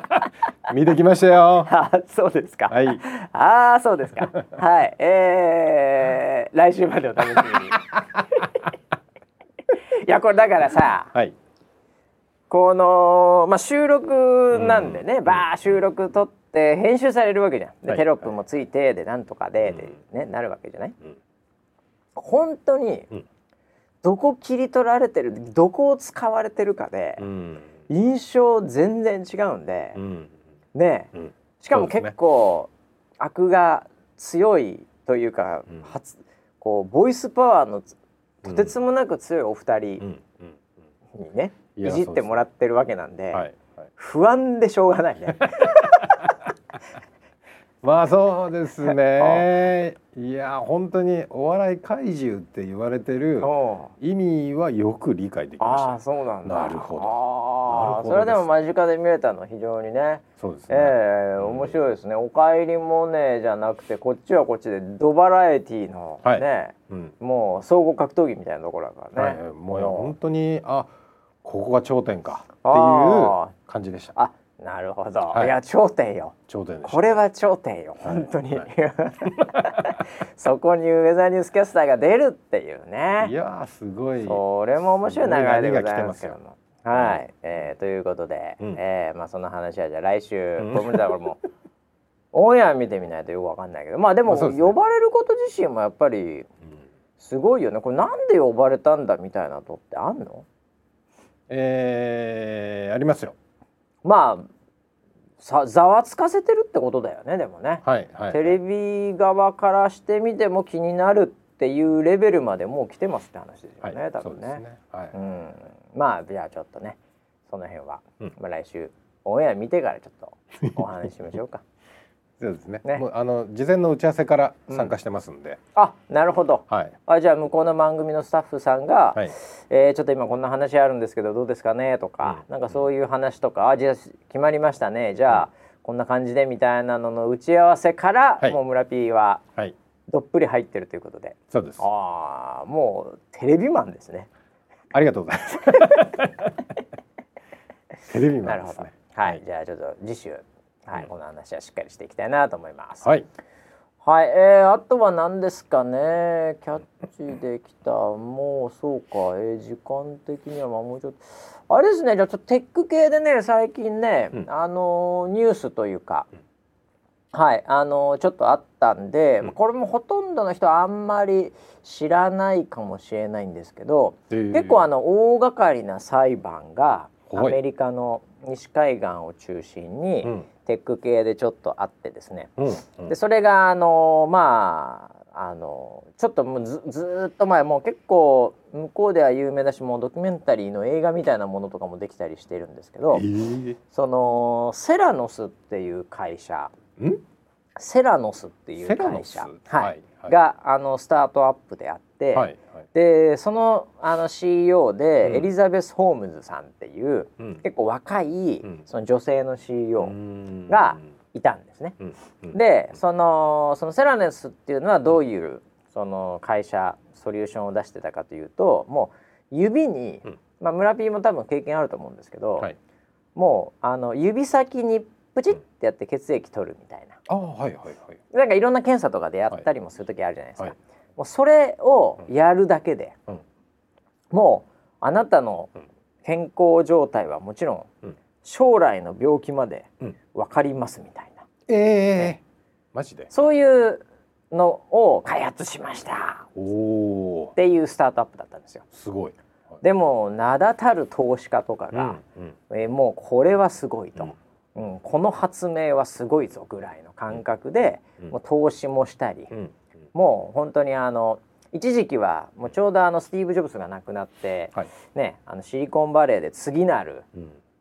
(laughs) 見てきましたよ。あ、(laughs) そうですか。はい。ああ、そうですか。はい。えー、来週までお楽しみに。いや、これだからさ。はい。この、まあ、収録なんでね、うん、バー収録撮って編集されるわけじゃん。で、はい、テロップもついてでなんとかででね、なるわけじゃない、うん、本当に、どこ切り取られてるどこを使われてるかで、印象全然違うんで、ね、しかも結構、ね、悪が強いというか、初こうボイスパワーのとてつもなく強いお二人にね、いじってもらってるわけなんで、はいはい、不安でしょうがないね。(laughs) まあそうですね。(laughs) いや本当にお笑い怪獣って言われてる意味はよく理解できました。あそうなんなるほああそれでも間近で見れたの非常にね。そうですね。ええー、面白いですね、おかえりもねじゃなくてこっちはこっちでドバラエティーのね、はい。うん、もう総合格闘技みたいなところだからね、はい、もう。本当にあここが頂点かっていう感じでした。あなるほど、はい、いや頂点よ。頂点これは頂点よ。本当に、はい、(laughs) そこにウェザーニュースキャスターが出るっていうね。いやすごい。それも面白い流れでございますけども。はい、えー、ということで、うん、えー、まあその話はじゃあ来週、うん、これだからもう (laughs) オンエア見てみないとよくわかんないけど。まあでも、ね、呼ばれること自身もやっぱりすごいよね。これなんで呼ばれたんだみたいなとってあんの？えー、ありますよ。まあさざわつかせてるってことだよねでもね、はいはい、テレビ側からしてみても気になるっていうレベルまでもう来てますって話ですよね、はい、多分ね。ね。はい、うん、まあじゃあちょっとねその辺は、うん、まあ、来週オンエア見てからちょっとお話ししましょうか。(laughs) そうですね。ねもうあの事前の打ち合わせから参加してますんで。うん、あ、なるほど。はい。あ、じゃあ向こうの番組のスタッフさんが、はい、えー、ちょっと今こんな話あるんですけどどうですかね？とか、うん、なんかそういう話とか、あ、じゃあ決まりましたね。じゃあ、うん、こんな感じでみたいなのの打ち合わせから、はい、もう村 P は、はい、どっぷり入ってるということで。そうです。ああ、もうテレビマンですね。ありがとうございます。(laughs) テレビマンですね。はい、じゃあちょっと次週。はい、この話はしっかりしていきたいなと思います。はい。はい、えー、あとは何ですかね。キャッチできた。もうそうか。えー、時間的にはまあもうちょっと。あれですね。じゃあちょっとテック系でね、最近ね、うん、あのニュースというか。うんはい、あのちょっとあったんで、うん、これもほとんどの人はあんまり知らないかもしれないんですけど、えー、結構あの大掛かりな裁判がアメリカの西海岸を中心に、うん、テック系でちょっとあってですね、うんうん、でそれがあのまああのちょっともうずずっと前もう結構向こうでは有名だしもうドキュメンタリーの映画みたいなものとかもできたりしてるんですけど、えー、そのセラノスっていう会社。セラノスっていう会社、はい、はいはい、があのスタートアップであって、はい、でそのあの CEO で、エリザベス・ホームズさんっていう、うん、結構若い、その女性の CEO がいたんですね。でそのそのセラネスっていうのはどういうその会社ソリューションを出してたかというともう指に、まあ、村 P も多分経験あると思うんですけど、はい、もうあの指先にプチってやって血液取るみたいな、あはいはいはい。なんかいろんな検査とかでやったりもする時あるじゃないですか、はい、もうそれをやるだけで、うん、もうあなたの健康状態はもちろん、うん、将来の病気まで分かりますみたいな、ええ。ーね、マジで？そういうのを開発しました。おっていうスタートアップだったんですよ。すごい。でも名だたる投資家とかが、うんうん、えもうこれはすごいと、うん、うん、この発明はすごいぞぐらいの感覚で、うん、もう投資もしたり、もう本当にあの一時期はもうちょうどあのスティーブ・ジョブズが亡くなって、はい、ね、あのシリコンバレーで次なる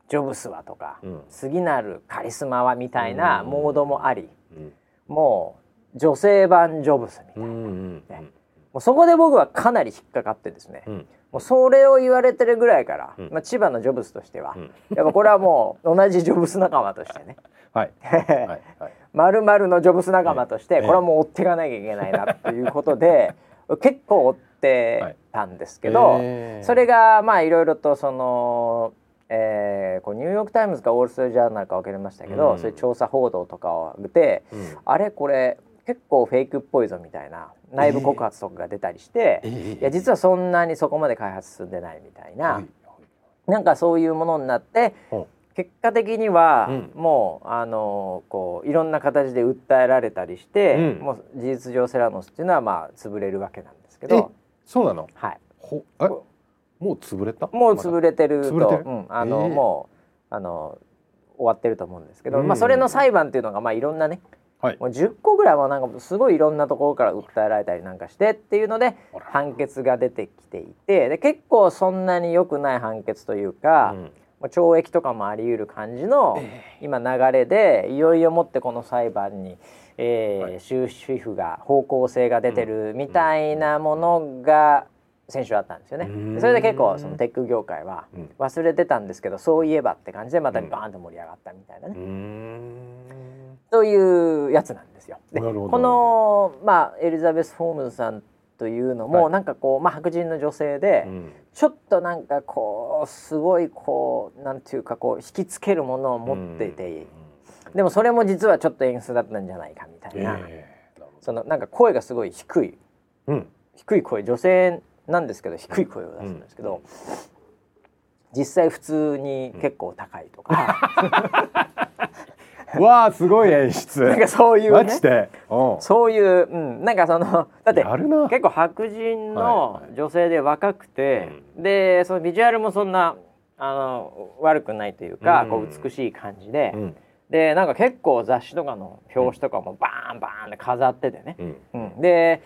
ジョブスはとか、うん、次なるカリスマはみたいなモードもあり、うん、もう女性版ジョブスみたいな、ね、もうそこで僕はかなり引っかかってですね、うん、もうそれを言われてるぐらいから、まあ、千葉のジョブスとしては、やっぱこれはもう同じジョブス仲間としてね。(laughs) (laughs) はい、はい。まるまるのジョブス仲間として、これはもう追っていかなきゃいけないなということで、(laughs) 結構追ってたんですけど、それがまあいろいろとその。えー、こうニューヨーク・タイムズかウォール・ストリート・ジャーナルか分かりましたけど、うん、そういう調査報道とかをで、うん、あれこれ結構フェイクっぽいぞみたいな内部告発とかが出たりして、えー、いや実はそんなにそこまで開発進んでないみたいな、えー、なんかそういうものになって、結果的には、うん、もうあのこういろんな形で訴えられたりして、うん、もう事実上セラノスっていうのはまあ潰れるわけなんですけど。そうなの？はい。ほえ？もう潰れた？もう潰れてると、うん、あの、えー、もうあの終わってると思うんですけど、まあ、それの裁判っていうのがまあいろんなね、はい、もう10個ぐらいはなんかすごいいろんなところから訴えられたりなんかしてっていうので判決が出てきていてで結構そんなに良くない判決というか、うん懲役とかもあり得る感じの今流れでいよいよもってこの裁判に、えー、終止符が方向性が出てるみたいなものが先週あったんですよね。それで結構そのテック業界は忘れてたんですけど、うん、そういえばって感じでまたバーンと盛り上がったみたいなね。というやつなんですよ。でこの、まあ、エリザベス・フォームズさんというのも、はい、なんかこう、まあ、白人の女性で、うん、ちょっとなんかこうすごいこうなんていうかこう引きつけるものを持っていて、うん、でもそれも実はちょっと演出だったんじゃないかみたいな、えー、そのなんか声がすごい低い、うん、低い声女性なんですけど低い声を出すんですけど、実際普通に結構高いとか。(laughs) (laughs) わあすごい演出。(laughs) なんかそういうね。そういう、うん、なんかその (laughs) だって結構白人の女性で若くて、はいはい、でそのビジュアルもそんなあの悪くないというか、うん、こう美しい感じで、うん、でなんか結構雑誌とかの表紙とかもバーンバーンって飾っててね、うん、で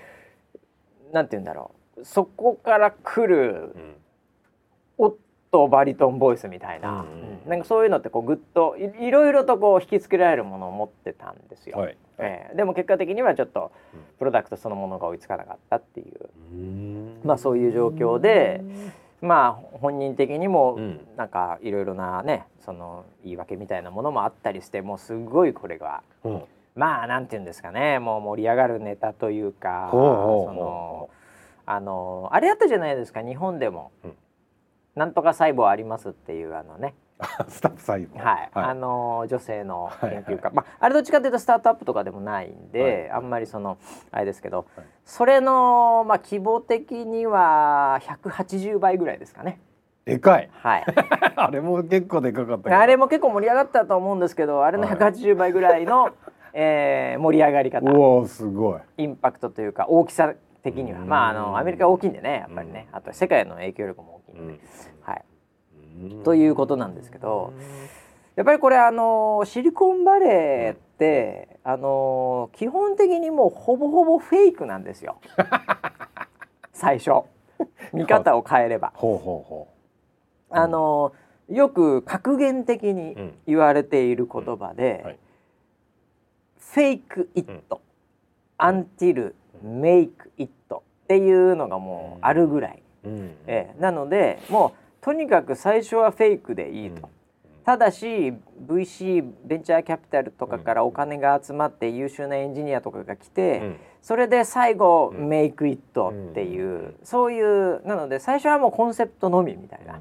なんて言うんだろう。そこから来る、とバリトンボイスみたいな、うん、なんかそういうのってこうぐっといろいろとこう引きつけられるものを持ってたんですよ、はい、えー、でも結果的にはちょっとプロダクトそのものが追いつかなかったっていう、まあそういう状況でまあ本人的にもなんかいろいろなねその言い訳みたいなものもあったりしてもうすごいこれが、うん、まあなんて言うんですかねもう盛り上がるネタというかそのあのあれあったじゃないですか日本でも。うんなんとか細胞ありますっていうあのね (laughs) スタッフ細胞はい、はい、あの女性の研究家、はいはい、まああれどっちかというとスタートアップとかでもないんで、はい、あんまりそのあれですけど、はい、それのまあ規模的には180倍ぐらいですかね。でかい。はい。(laughs) あれも結構でかかったあれも結構盛り上がったと思うんですけど、あれの180倍ぐらいの、はい、えー、盛り上がり方。おおすごい。インパクトというか大きさ的には、まああのアメリカ大きいんでねやっぱりね、あと世界の影響力も大きいんで、はい。ということなんですけどやっぱりこれあのシリコンバレーってあの基本的にもうほぼほぼフェイクなんですよ。(laughs) 最初。見方を変えれば。ほうほうほう。あのよく格言的に言われている言葉で「フェイク・イット」「アンティル・メイク・イット」っていうのがもうあるぐらい、えなのでもうとにかく最初はフェイクでいいと。ただし VC ベンチャーキャピタルとかからお金が集まって優秀なエンジニアとかが来て、それで最後、メイクイットっていう、そういうなので最初はもうコンセプトのみみたいな、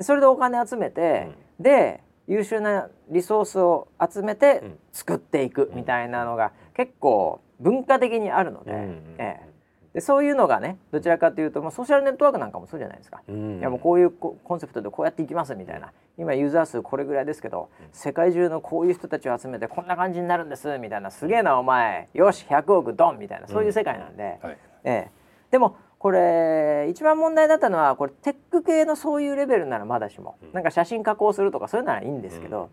それでお金集めて、で優秀なリソースを集めて作っていくみたいなのが結構文化的にあるので、ええ、でそういうのがねどちらかというと、まあ、ソーシャルネットワークなんかもそうじゃないですか、うん、いやもうこういうコンセプトでこうやっていきますみたいな。今ユーザー数これぐらいですけど、世界中のこういう人たちを集めてこんな感じになるんですみたいなすげえなお前。よし100億ドンみたいなそういう世界なんで、うんはい、ええ、でもこれ一番問題だったのはこれテック系のそういうレベルならまだしも、なんか写真加工するとかそういうのはいいんですけど、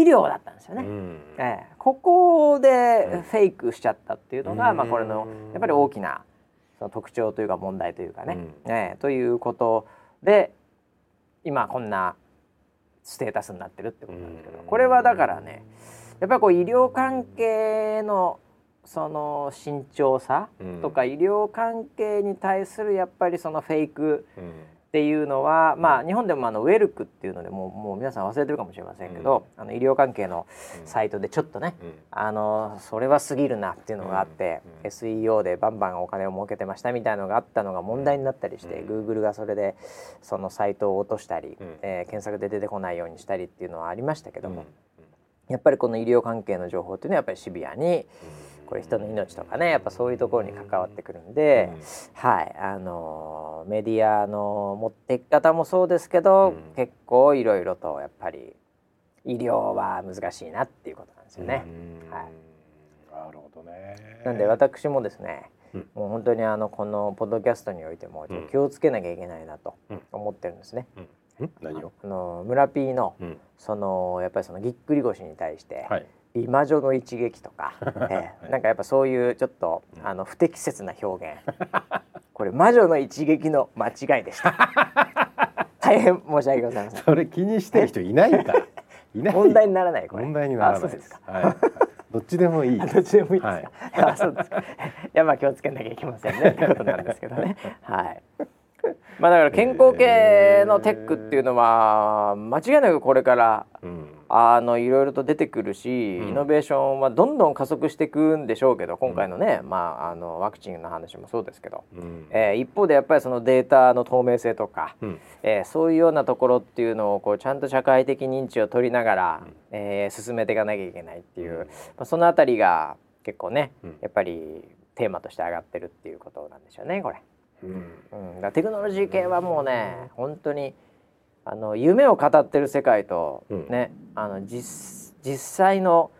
医療だったんですよね、うん、えー、ここでフェイクしちゃったっていうのが、うん、まあ、これのやっぱり大きなその特徴というか問題というかね、うん、えー、ということで今こんなステータスになってるってことなんですけど。これはだからねやっぱりこう医療関係のその慎重さとか、医療関係に対するやっぱりそのフェイク、っていうのは、まあ、日本でもあのウェルクっていうのでもうもう皆さん忘れてるかもしれませんけど、うん、あの医療関係のサイトでちょっとね、うん、あのそれは過ぎるなっていうのがあって、うん、SEO でバンバンお金を儲けてましたみたいのがあったのが問題になったりして、うん、Google がそれでそのサイトを落としたり、うん、えー、検索で出てこないようにしたりっていうのはありましたけども、やっぱりこの医療関係の情報っていうのはやっぱりシビアに、これ人の命とかねやっぱそういうところに関わってくるんで、うん、はいあのメディアの持っていき方もそうですけど、うん、結構いろいろとやっぱり医療は難しいなっていうことなんですよね。はい、なるほどね。なんで私もですね、うん、もう本当にあのこのポッドキャストにおいても気をつけなきゃいけないなと思ってるんですね。何を？あの村 P の、そのやっぱりそのぎっくり腰に対して、はい美魔女の一撃とか、(laughs) えー、なんかやっぱそういうちょっとあの不適切な表現。(laughs) これ魔女の一撃の間違いでした。(laughs) 大変申し訳ございません。それ気にしてる人いないから。いない。問題にならないこれ。問題にならない。ですはい、どっちでもいい。どっちでもいいですか。はい、あそうです。いやまあ気をつけなきゃいけませんね。ってことなんですけどね。はい。まあだから健康系のテックっていうのは間違いなくこれから、うん、あのいろいろと出てくるし、イノベーションはどんどん加速していくんでしょうけど今回のね、うん、まあ、あのワクチンの話もそうですけど、うん、えー、一方でやっぱりそのデータの透明性とか、うん、えー、そういうようなところっていうのをこうちゃんと社会的認知を取りながら、うん、えー、進めていかなきゃいけないっていう、まあ、その辺りが結構ね、やっぱりテーマとして上がってるっていうことなんでしょうねこれ。うん。だテクノロジー系はもうね本当にあの夢を語ってる世界と、ね、あの実実際の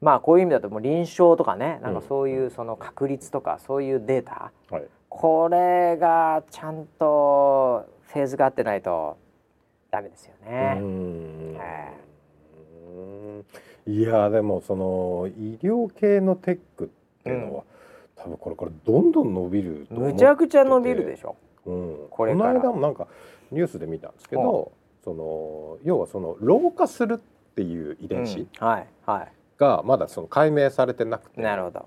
まあこういう意味だともう臨床とかねなんかそういうその確率とかそういうデータ、はい、これがちゃんとフェーズが合ってないとダメですよね。い。やでもその医療系のテックっていうのは、うん、多分これからどんどん伸びるむちゃくちゃ伸びるでしょ。うん、これこの間もなんかニュースで見たんですけど、その要はその老化するっていう遺伝子がまだその解明されてなくて、なるほど。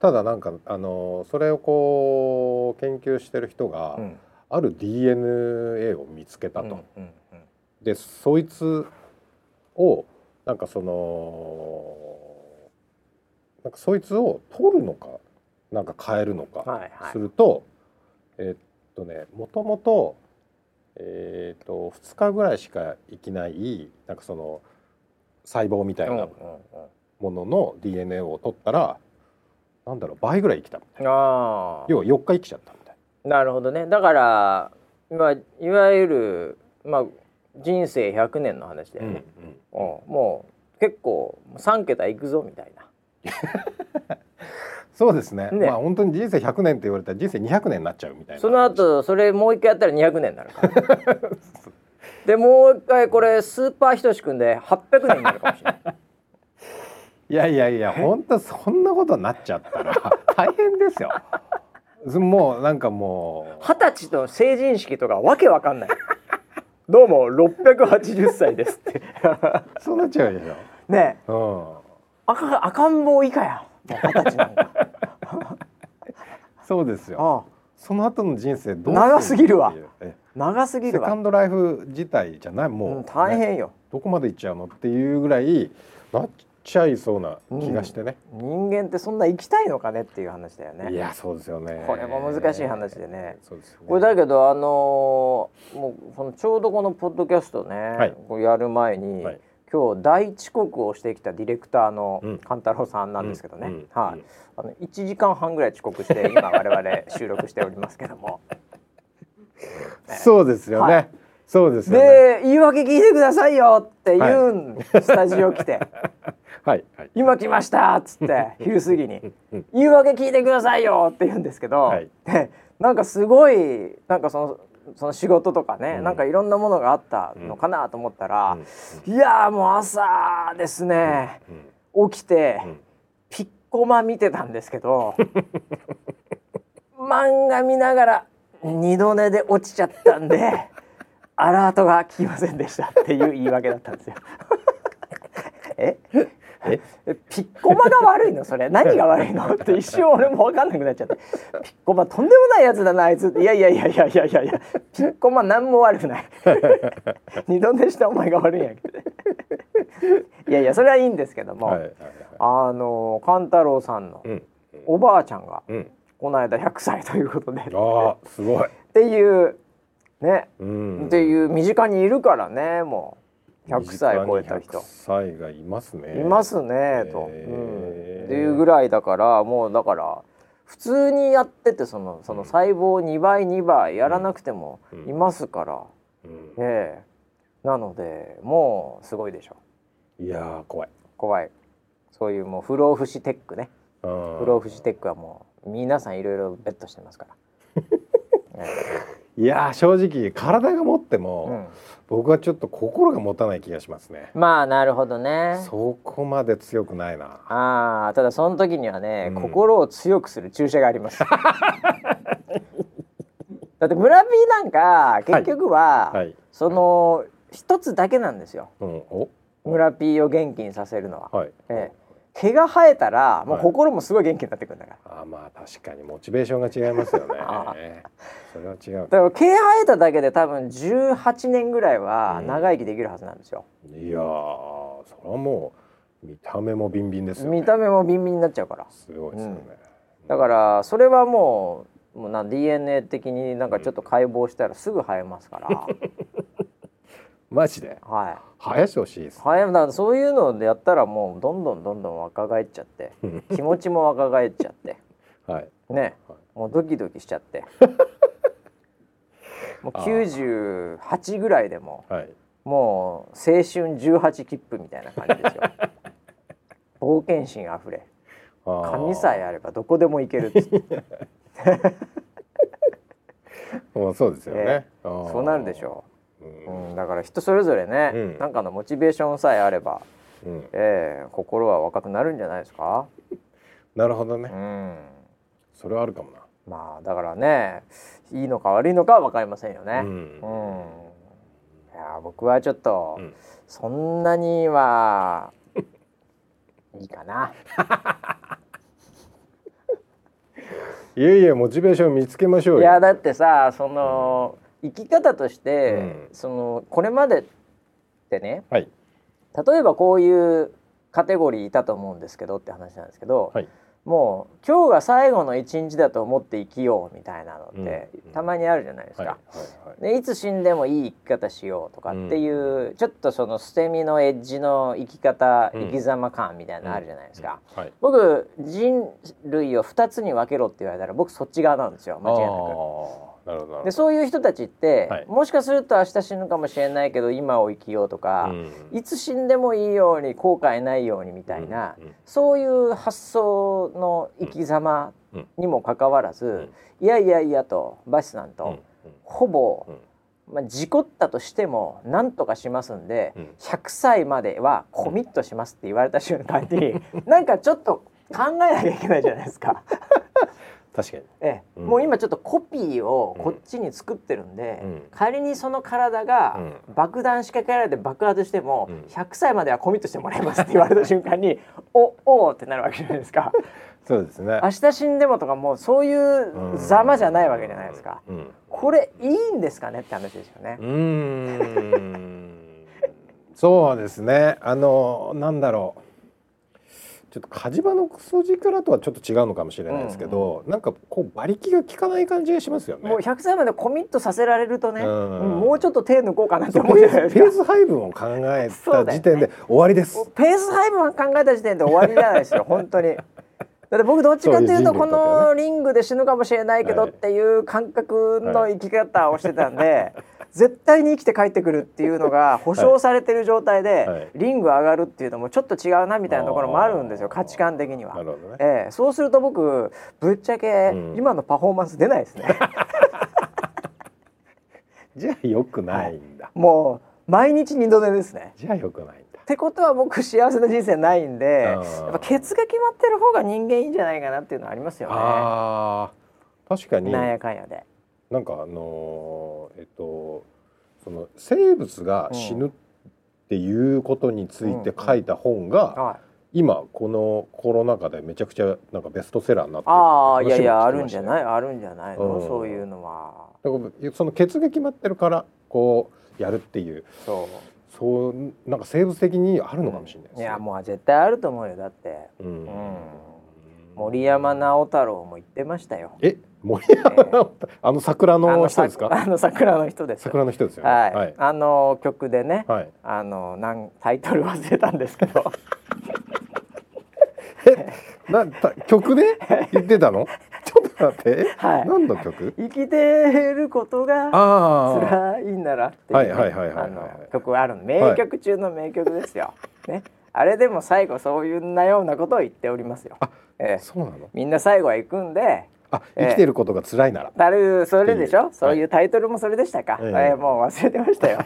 ただなんかあのそれをこう研究してる人が、ある DNA を見つけたと。でそいつをなんかそのなんかそいつを取るのかなんか変えるのかすると、えー、っとねもともとえーと、2日ぐらいしか生きないなんかその細胞みたいなものの DNA を取ったら、うなんだろう倍ぐらい生きた。みたいな要は4日生きちゃったみたいな。るほどね。だからまあいわゆる、まあ、人生100年の話だよね、うんうん、もう結構3桁いくぞみたいな (laughs) そうですね。ね。まあ本当に人生100年って言われたら人生200年になっちゃうみたいな。その後それもう一回やったら200年になるから。(laughs) でもう一回これスーパーひとしくんで800年になるかもしれない。いやいやいや本当そんなことになっちゃったら大変ですよ。もうなんかもう。二十歳の成人式とかわけわかんない。どうも680歳ですって。(laughs) そうなっちゃうでしょ。ね。え、うん、赤赤ん坊以下や二十歳なんかそうですよ。その後の人生どう長すぎるわ。長すぎるセカンドライフ自体じゃないもう、うん、大変よ、どこまで行っちゃうのっていうぐらいなっちゃいそうな気がしてね、うん、人間ってそんな生きたいのかねっていう話だよね。いやそうですよね。これも難しい話でね。そうですね。これだけどあのー、もうそのちょうどこのポッドキャストね、はい、やる前に、はい今日大遅刻をしてきたディレクターの勘太郎さんなんですけどね、はい、あの1時間半ぐらい遅刻して今我々収録しておりますけども。(laughs) そうですよね、はい、そうですよね。で言い訳聞いてくださいよって言うん、はい、スタジオ来て。(laughs) はい、はい、今来ましたっつって (laughs) 昼過ぎに。言い訳聞いてくださいよって言うんですけど、はい、でなんかすごいなんかそのその仕事とかね、うん、なんかいろんなものがあったのかなと思ったら、うん、いやもう朝ですね、うん、起きて、ピッコマ見てたんですけど (laughs) 漫画見ながら二度寝で落ちちゃったんでアラートが来ませんでしたっていう言い訳だったんですよ。え (laughs) え？ピッコマが悪いの？それ。(laughs) 何が悪いの？って一瞬俺も分かんなくなっちゃって。ピッコマとんでもないやつだなあいつ。いやいやいやいやいやいや。いやピッコマ何も悪くない。(laughs) 二度寝したお前が悪いんやけど。いやいやそれはいいんですけども、はいはいはい、あの勘太郎さんのおばあちゃんが、うん、この間100歳ということで、あすごい。っていうね、うん、っていう身近にいるからねもう。100歳超えた人。歳がいますね。いますねと、うん、っていうぐらいだからもうだから普通にやっててそのその細胞2倍2倍やらなくてもいますから、うん。うん、ええ。なのでもうすごいでしょ。いや怖い。怖い。そういうもう不老不死テックね。不老不死テックはもう皆さんいろいろベットしてますから、(laughs) ええ、いや正直体が持っても、うん。僕はちょっと心が持たない気がしますね。まあなるほどね。そこまで強くないな。あただその時にはね、うん、心を強くする注射があります。(laughs) だって村 P なんか結局は、はい。はい、その一つだけなんですよ、うん、村 P を元気にさせるのは、はい、ええ毛が生えたらもう心もすごい元気になってくるんだから、はい、あまあ確かにモチベーションが違いますよね。(laughs) それは違う。だから毛生えただけで多分18年ぐらいは長生きできるはずなんですよ、うん、いやそれはもう見た目もビンビンですよ、ね、見た目もビンビンになっちゃうから。すごいですよね、うん、だからそれはもうもうな DNA 的になんかちょっと解剖したらすぐ生えますから、(laughs) マジで？はい。生やしてほしいです、ね、はいだそういうのでやったらもうどんどんどんどん若返っちゃって気持ちも若返っちゃって (laughs) はい。ね、はい、もうドキドキしちゃって。(laughs) もう98ぐらいでも、はい、もう青春18切符みたいな感じですよ。(laughs) 冒険心あふれ。紙さえあればどこでも行けるっつって。そうですよね、えー、そうなるでしょううん、だから人それぞれね、うん、なんかのモチベーションさえあれば、うん、えー、心は若くなるんじゃないですか？なるほどね、うん、それはあるかもな。まあだからねいいのか悪いのかは分かりませんよね、うん、うん、いや僕はちょっと、そんなには (laughs) いいかな。(laughs) いやいやモチベーション見つけましょういやだってさその、生き方として、うん、そのこれまでってね、はい、例えばこういうカテゴリーいたと思うんですけどって話なんですけど、はい、もう今日が最後の一日だと思って生きようみたいなのって、うん、たまにあるじゃないですか。はい。でいつ死んでもいい生き方しようとかっていう、うん、ちょっとその捨て身のエッジの生き方、生き様感みたいなのあるじゃないですか。僕人類を2つに分けろって言われたら僕そっち側なんですよ間違いなく。でそういう人たちって、はい、もしかすると明日死ぬかもしれないけど今を生きようとか、うん、いつ死んでもいいように後悔ないようにみたいな、うんうん、そういう発想の生き様にもかかわらず、いやいやいやとバシさんと、ほぼ、まあ、事故ったとしても何とかしますんで、うん、100歳まではコミットしますって言われた瞬間に、(laughs) なんかちょっと考えなきゃいけないじゃないですか。確かに、ええ、うん、もう今ちょっとコピーをこっちに作ってるんで、うん、仮にその体が爆弾仕掛けられて爆発しても、うん、100歳まではコミットしてもらいますって言われた瞬間に (laughs) おおってなるわけじゃないですか。そうですね。明日死んでもとかもうそういうざまじゃないわけじゃないですか。これいいんですかねって話ですよね。うん。(laughs) そうですね。あのなんだろうちょっと火事場のクソ力とはちょっと違うのかもしれないですけど、うん、なんかこう馬力が効かない感じがしますよね。もう100歳までコミットさせられるとね、うん、もうちょっと手抜こうかなって思うじゃないですか。ペース配分を考えた時点で終わりです。ね、ペース配分を考えた時点で終わりじゃないですよ本当に。だって僕どっちかというとこのリングで死ぬかもしれないけどっていう感覚の生き方をしてたんで。絶対に生きて帰ってくるっていうのが保証されてる状態で、リング上がるっていうのもちょっと違うなみたいなところもあるんですよ価値観的には。ねえー、そうすると僕ぶっちゃけ今のパフォーマンス出ないですね。(laughs) じゃあよくないんだ。もう毎日二度寝ですね。じゃあよくないんだ。ってことは僕幸せな人生ないんでやっぱケツが決まってる方が人間いいんじゃないかなっていうのはありますよね。あ確かに。なんやかんやで。なんかあのー、えっとその生物が死ぬっていうことについて書いた本が、うん。うんはい、今このコロナ禍でめちゃくちゃなんかベストセラーになってああいやいやあるんじゃない？あるんじゃないの、うん、そういうのは。だからそのケツが決まってるからこうやるっていう。そう。そうなんか生物的にあるのかもしれないです、ね、いやもう絶対あると思うよだって。うん、森山直太朗も言ってましたよ。え？森山、えー、あの桜の人ですか？あの桜の人です。桜の人ですよ、ね、はい、はい、あの曲でね、はい、あのなんタイトル忘れたんですけど。(laughs) な曲で言ってたの？(laughs) ちょっと待って、はい、何の曲？生きてることが辛いんならっていう、はいはいはいはい、曲がある名曲中の名曲ですよ、ね。あれでも最後そういうなようなことを言っておりますよ。あ、えー、そうなの？みんな最後は行くんで、あ生きてることが辛いなら。たるそれでしょ、そういうタイトルもそれでしたか？えー、もう忘れてましたよ。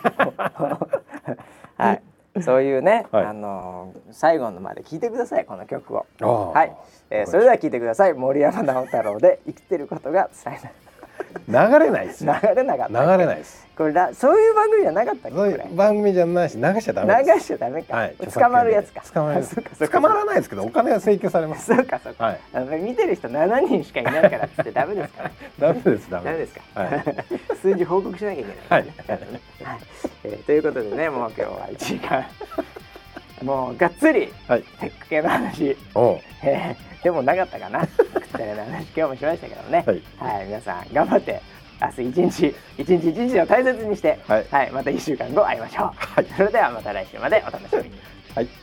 はい。そういうね、はい、あのー、最後のまで聞いてくださいこの曲を。はい、えー、それでは聞いてください。森山直太朗で生きてることが辛いな。流れないです流れなかった。流れないですこれだそういう番組じゃなかったっけそういう番組じゃないし流しちゃダメ流しちゃダメか、はい、捕まるやつか。捕まる捕まらないですけどお金は請求されます。そうかそうか、はい、あの見てる人7人しかいないからってダメですか、ダメですダメです。か、はい、数字報告しなきゃいけない、ね、はい、はい。えー、ということでねもう今日は1時間もうがっつり、はい、テック系の話、えー、でもなかったかな。(laughs) くったような話今日もしましたけどね、はい、はい、皆さん頑張って明日一日一日一日を大切にして、はい、はい、また1週間後会いましょう、はい、それではまた来週までお楽しみに。はい